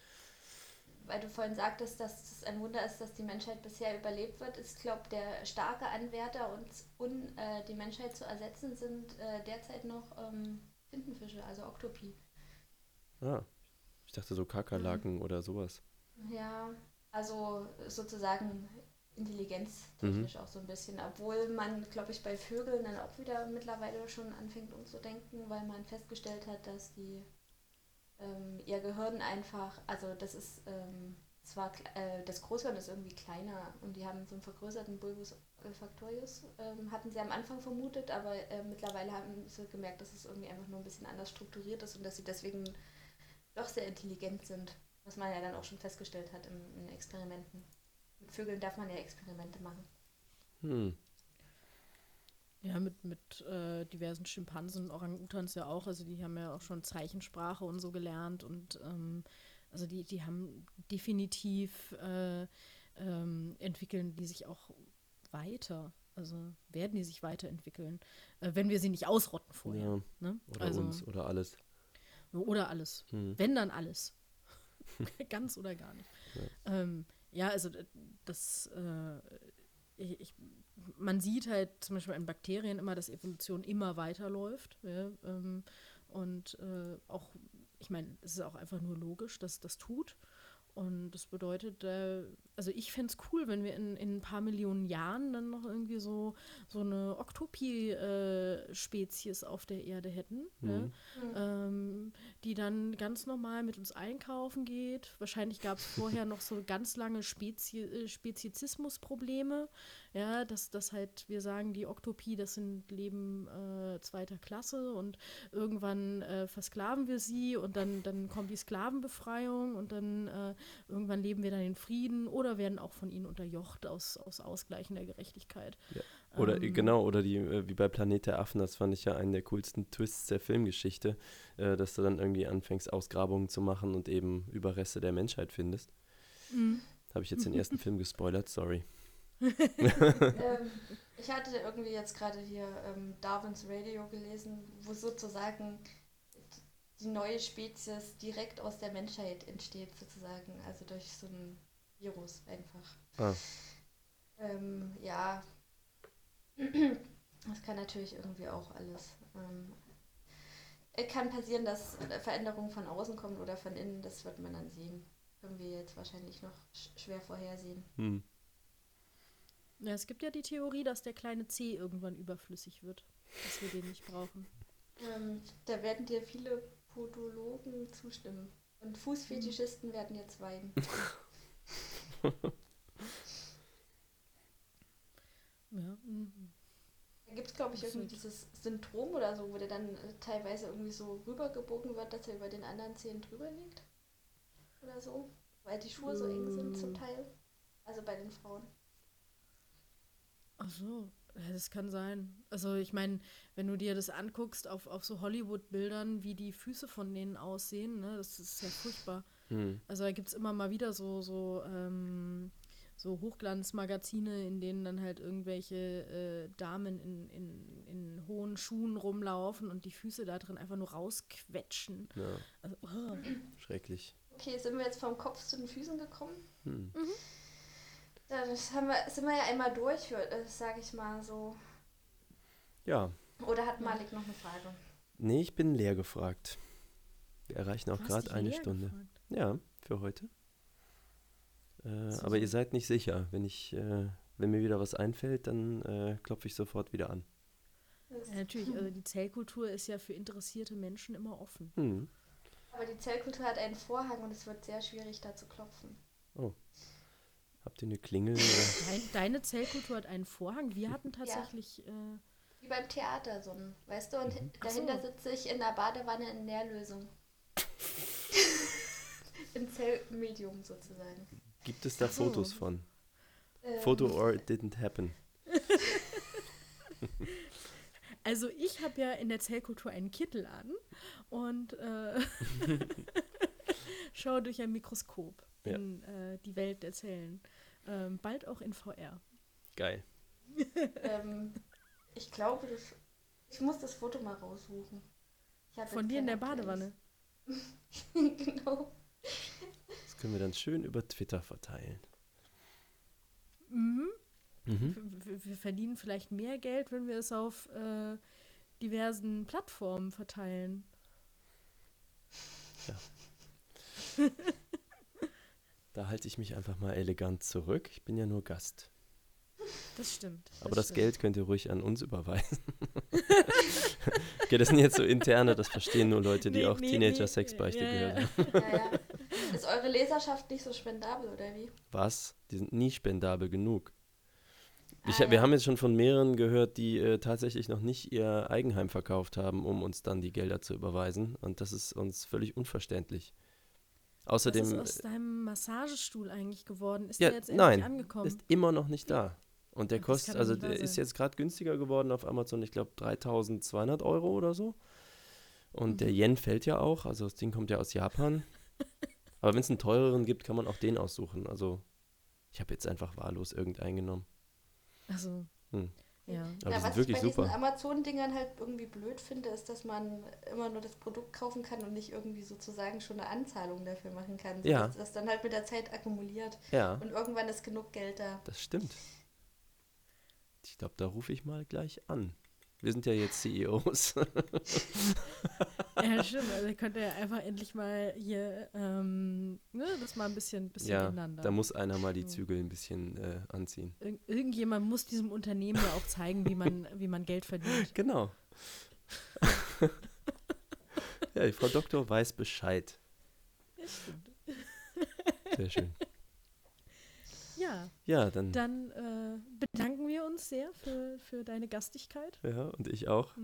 Weil du vorhin sagtest, dass es ein Wunder ist, dass die Menschheit bisher überlebt wird, ist, glaube der starke Anwärter und un, äh, die Menschheit zu ersetzen sind äh, derzeit noch ähm, Tintenfische, also Oktopi. Ah, ich dachte so Kakerlaken oder sowas. Ja, also sozusagen intelligenztechnisch auch so ein bisschen, obwohl man, glaube ich, bei Vögeln dann auch wieder mittlerweile schon anfängt umzudenken, weil man festgestellt hat, dass die ähm, ihr Gehirn einfach, also das ist ähm, zwar äh, das Großhirn ist irgendwie kleiner und die haben so einen vergrößerten Bulbus olfactorius, ähm, hatten sie am Anfang vermutet, aber äh, mittlerweile haben sie gemerkt, dass es irgendwie einfach nur ein bisschen anders strukturiert ist und dass sie deswegen doch sehr intelligent sind, was man ja dann auch schon festgestellt hat im, in Experimenten. Mit Vögeln darf man ja Experimente machen. Hm. Ja, mit, mit äh, diversen Schimpansen und Orang-Utans ja auch. Also die haben ja auch schon Zeichensprache und so gelernt und ähm, also die, die haben definitiv äh, ähm, entwickeln die sich auch weiter. Also werden die sich weiterentwickeln, äh, wenn wir sie nicht ausrotten vorher. Ja, Ne? oder also, uns oder alles. Oder alles. Hm. Wenn dann alles. <laughs> Ganz oder gar nicht. Ja, ähm, ja also das, äh, ich, ich, man sieht halt zum Beispiel in Bakterien immer, dass Evolution immer weiterläuft. Ja, ähm, und äh, auch, ich meine, es ist auch einfach nur logisch, dass das tut. Und das bedeutet, äh, also ich fände es cool, wenn wir in, in ein paar Millionen Jahren dann noch irgendwie so, so eine Oktopie-Spezies äh, auf der Erde hätten, mhm. ne? mhm. ähm, die dann ganz normal mit uns einkaufen geht. Wahrscheinlich gab es <laughs> vorher noch so ganz lange Spezi äh, Spezizismus-Probleme, ja, dass, dass halt wir sagen, die Oktopie, das sind Leben äh, zweiter Klasse und irgendwann äh, versklaven wir sie und dann, dann kommt die Sklavenbefreiung und dann äh, irgendwann leben wir dann in Frieden oder werden auch von ihnen unterjocht aus, aus ausgleichender Gerechtigkeit. Ja. Oder ähm, genau, oder die, äh, wie bei Planet der Affen, das fand ich ja einen der coolsten Twists der Filmgeschichte, äh, dass du dann irgendwie anfängst, Ausgrabungen zu machen und eben Überreste der Menschheit findest. Mhm. Habe ich jetzt den ersten Film gespoilert, sorry. <laughs> ähm, ich hatte irgendwie jetzt gerade hier ähm, Darwins Radio gelesen, wo sozusagen die neue Spezies direkt aus der Menschheit entsteht, sozusagen. Also durch so ein Virus einfach. Ah. Ähm, ja. Das kann natürlich irgendwie auch alles. Ähm, es kann passieren, dass Veränderungen von außen kommen oder von innen, das wird man dann sehen. Können wir jetzt wahrscheinlich noch schwer vorhersehen. Hm. Ja, es gibt ja die Theorie, dass der kleine C irgendwann überflüssig wird. Dass wir den nicht brauchen. Ähm, da werden dir viele Podologen zustimmen. Und Fußfetischisten werden jetzt weinen. <laughs> <laughs> ja. Mhm. Da gibt es, glaube ich, irgendwie dieses Syndrom oder so, wo der dann äh, teilweise irgendwie so rübergebogen wird, dass er über den anderen Zehen drüber liegt. Oder so. Weil die Schuhe so eng sind zum Teil. Also bei den Frauen. Ach so, ja, das kann sein. Also ich meine, wenn du dir das anguckst auf, auf so Hollywood-Bildern, wie die Füße von denen aussehen, ne, das ist ja furchtbar. Hm. Also da gibt es immer mal wieder so, so, ähm, so Hochglanzmagazine, in denen dann halt irgendwelche äh, Damen in, in, in hohen Schuhen rumlaufen und die Füße da drin einfach nur rausquetschen. Ja. Also, oh. Schrecklich. Okay, sind wir jetzt vom Kopf zu den Füßen gekommen? Hm. Mhm. Ja, das haben wir, sind wir ja einmal durch, äh, sage ich mal so. Ja. Oder hat Malik noch eine Frage? Nee, ich bin leer gefragt. Wir erreichen auch gerade eine Stunde. Gefragt? Ja, für heute. Äh, aber ihr seid nicht sicher. Wenn ich, äh, wenn mir wieder was einfällt, dann äh, klopfe ich sofort wieder an. Ja, natürlich, also die Zellkultur ist ja für interessierte Menschen immer offen. Hm. Aber die Zellkultur hat einen Vorhang und es wird sehr schwierig, da zu klopfen. Oh. Habt ihr eine Klingel? Dein, deine Zellkultur hat einen Vorhang. Wir hatten tatsächlich. Ja. Äh, Wie beim Theater so ein, weißt du? Und mhm. dahinter so. sitze ich in der Badewanne in Nährlösung. <laughs> Im Zellmedium sozusagen. Gibt es da so. Fotos von? Ähm. Photo or it didn't happen. <laughs> Also ich habe ja in der Zellkultur einen Kittel an und äh, <laughs> <laughs> schaue durch ein Mikroskop in ja. äh, die Welt der Zellen. Ähm, bald auch in VR. Geil. ähm, ich glaube, das, ich muss das Foto mal raussuchen. Von dir in der Badewanne. genau. Können wir dann schön über Twitter verteilen. Mhm. mhm. Wir, wir, verdienen vielleicht mehr Geld, wenn wir es auf äh, diversen Plattformen verteilen. Ja. <laughs> Da halte ich mich einfach mal elegant zurück. Ich bin ja nur Gast. Das stimmt. Das Aber das stimmt. Geld könnt ihr ruhig an uns überweisen. <laughs> okay, das sind jetzt so interne, das verstehen nur Leute, die nee, auch nee, Teenager-Sexbeichte nee. gehört haben. Ja, ja. Ist eure Leserschaft nicht so spendabel, oder wie? Was? Die sind nie spendabel genug. Ich, ah, ja. Wir haben jetzt schon von mehreren gehört, die äh, tatsächlich noch nicht ihr Eigenheim verkauft haben, um uns dann die Gelder zu überweisen. Und das ist uns völlig unverständlich. Außerdem, Was ist aus deinem Massagestuhl eigentlich geworden? Ist ja, der jetzt nein, angekommen? ist immer noch nicht da. Und der kostet, also der ist jetzt gerade günstiger geworden auf Amazon, ich glaube 3200 Euro oder so. Und mhm. der Yen fällt ja auch, also das Ding kommt ja aus Japan. <laughs> Aber wenn es einen teureren gibt, kann man auch den aussuchen. Also ich habe jetzt einfach wahllos irgendeinen genommen. Also, hm. Ja. Aber ja, was sind ich wirklich bei diesen super. Amazon-Dingern halt irgendwie blöd finde, ist, dass man immer nur das Produkt kaufen kann und nicht irgendwie sozusagen schon eine Anzahlung dafür machen kann. Ja. Dass das dann halt mit der Zeit akkumuliert Ja, und irgendwann ist genug Geld da. das stimmt. Ich glaube, da rufe ich mal gleich an. Wir sind ja jetzt CEOs. <laughs> <laughs> Ja, stimmt. Also könnt ihr ja einfach endlich mal hier ähm, ne, das mal ein bisschen, bisschen ja, ändern. da muss einer mal die. Zügel ein bisschen äh, anziehen. Ir irgendjemand muss diesem Unternehmen ja auch zeigen, wie man, <laughs> wie man Geld verdient. Genau. <laughs> ja, die Frau Doktor weiß Bescheid. Ja, stimmt. Sehr schön. Ja, Ja, dann, dann äh, bedanken wir uns sehr für, für deine Gastigkeit. ja, und ich auch.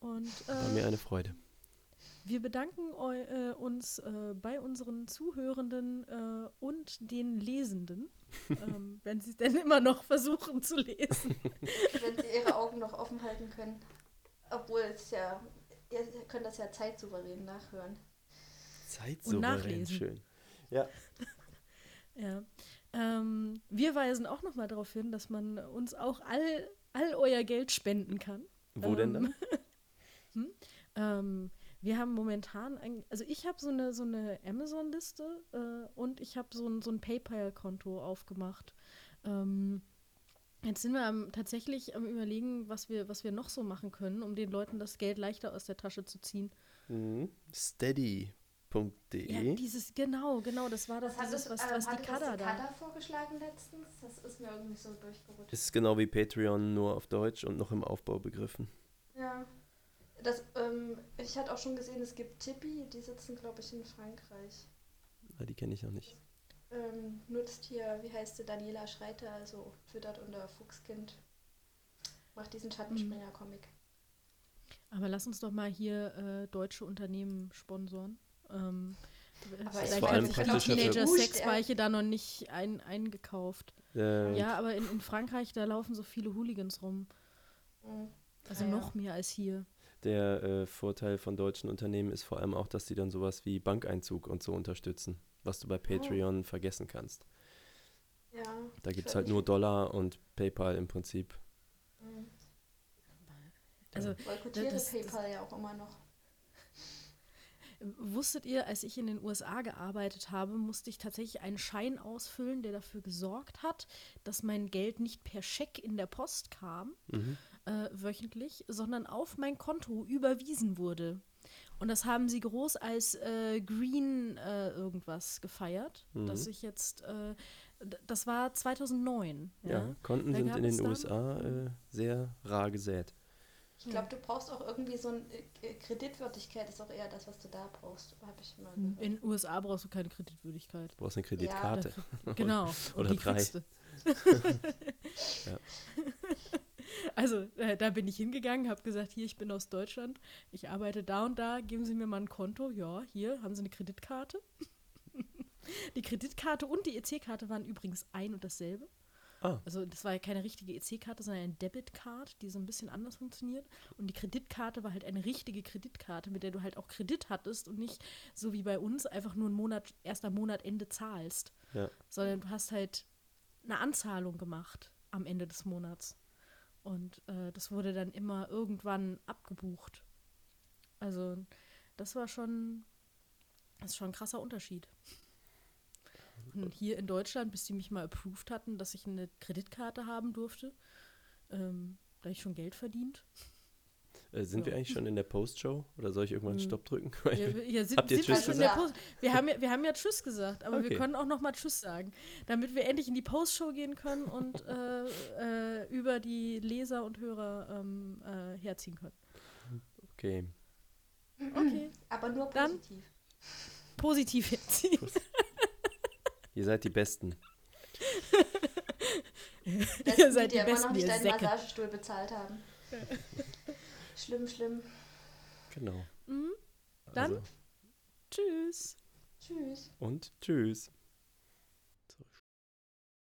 Und War mir äh, eine Freude. wir bedanken eu, äh, uns äh, bei unseren Zuhörenden äh, und den Lesenden, <laughs> ähm, wenn sie es denn immer noch versuchen zu lesen. <laughs> wenn sie ihre Augen noch offen halten können. Obwohl es ja, ihr könnt das ja zeitsouverän nachhören. Zeitsouverän, nachlesen. schön. Ja, <laughs> Ja. Ähm, wir weisen auch nochmal darauf hin, dass man uns auch all, all euer Geld spenden kann. wo denn dann? Ähm, wir haben momentan, ein, also ich habe so eine, so eine Amazon-Liste äh, und ich habe so ein, so ein PayPal-Konto aufgemacht. Ähm, jetzt sind wir am, tatsächlich am überlegen, was wir, was wir noch so machen können, um den Leuten das Geld leichter aus der Tasche zu ziehen. Mhm. Steady.de. Ja, dieses, genau, genau, das war das, dieses, was, ähm, was die das Kader die da. Kader vorgeschlagen letztens? Das ist mir irgendwie so durchgerutscht. Ist genau wie Patreon, nur auf Deutsch und noch im Aufbau begriffen. Ja. Das, ähm, ich hatte auch schon gesehen, es gibt Tippi, die sitzen, glaube ich, in Frankreich. Ah, die kenne ich noch nicht. Ähm, nutzt hier, wie heißt sie, Daniela Schreiter, also twittert unter Fuchskind. Macht diesen Schattenspringer-Comic. Aber lass uns doch mal hier äh, deutsche Unternehmen sponsoren. Ähm, Aber vielleicht hat sich die praktischer für- Teenager Wurscht, Sexweiche da noch nicht ein, eingekauft. Äh, Ja, aber in, in Frankreich, da laufen so viele Hooligans rum. Mhm. Also Ja, ja. noch mehr als hier. Der äh, Vorteil von deutschen Unternehmen ist vor allem auch, dass die dann sowas wie Bankeinzug und so unterstützen, was du bei Patreon vergessen kannst. Ja. Da gibt es halt nur Dollar und PayPal im Prinzip. Mhm. Also Boykottiere das- das- PayPal ja auch immer noch. <laughs> wusstet ihr, als ich in den USA gearbeitet habe, musste ich tatsächlich einen Schein ausfüllen, der dafür gesorgt hat, dass mein Geld nicht per Scheck in der Post kam, Mhm. Äh, wöchentlich, sondern auf mein Konto überwiesen wurde. Und das haben sie groß als äh, Green äh, irgendwas gefeiert, Mhm. dass ich jetzt, äh, das war 2009. Ja, Ja, Konten sind in den USA äh, sehr rar gesät. Ich glaube, du brauchst auch irgendwie so eine äh, Kreditwürdigkeit, ist auch eher das, was du da brauchst, habe ich mal In gehört. den USA brauchst du keine Kreditwürdigkeit. Du brauchst eine Kreditkarte. Genau. <laughs> und Oder die drei. <laughs> Ja. <laughs> Also, äh, da bin ich hingegangen, habe gesagt, hier, ich bin aus Deutschland, ich arbeite da und da, geben Sie mir mal ein Konto. Ja, hier, haben Sie eine Kreditkarte? <laughs> die Kreditkarte und die EC-Karte waren übrigens ein und dasselbe. Ah, Also das war ja keine richtige EC-Karte, sondern eine Debit-Card, die so ein bisschen anders funktioniert. Und die Kreditkarte war halt eine richtige Kreditkarte, mit der du halt auch Kredit hattest und nicht so wie bei uns einfach nur einen Monat, erst am Monatende zahlst. ja. Sondern du hast halt eine Anzahlung gemacht am Ende des Monats. Und äh, das wurde dann immer irgendwann abgebucht. Also das war schon, das ist schon ein krasser Unterschied. Und hier in Deutschland, bis die mich mal approved hatten, dass ich eine Kreditkarte haben durfte, ähm, da ich schon Geld verdient. Äh, sind wir Ja. eigentlich schon in der Postshow? Oder soll ich irgendwann Mhm. Stopp drücken? Ja, wir- <laughs> ja, sind, Habt ihr sind wir Tschüss schon in der gesagt? Post wir, haben ja, wir haben ja Tschüss gesagt, aber wir Okay. können auch noch mal Tschüss sagen, damit wir endlich in die Postshow gehen können und <laughs> äh, äh, über die Leser und Hörer ähm, äh, herziehen können. Okay. Okay, Aber nur Dann- positiv. positiv herziehen. Ihr seid die Besten. <laughs> Das Ihr die, seid die die immer Besten, noch nicht deinen Säcke. Massagestuhl bezahlt haben. Schlimm, schlimm. Genau. Mhm. Dann? Also, Tschüss. Tschüss. und tschüss.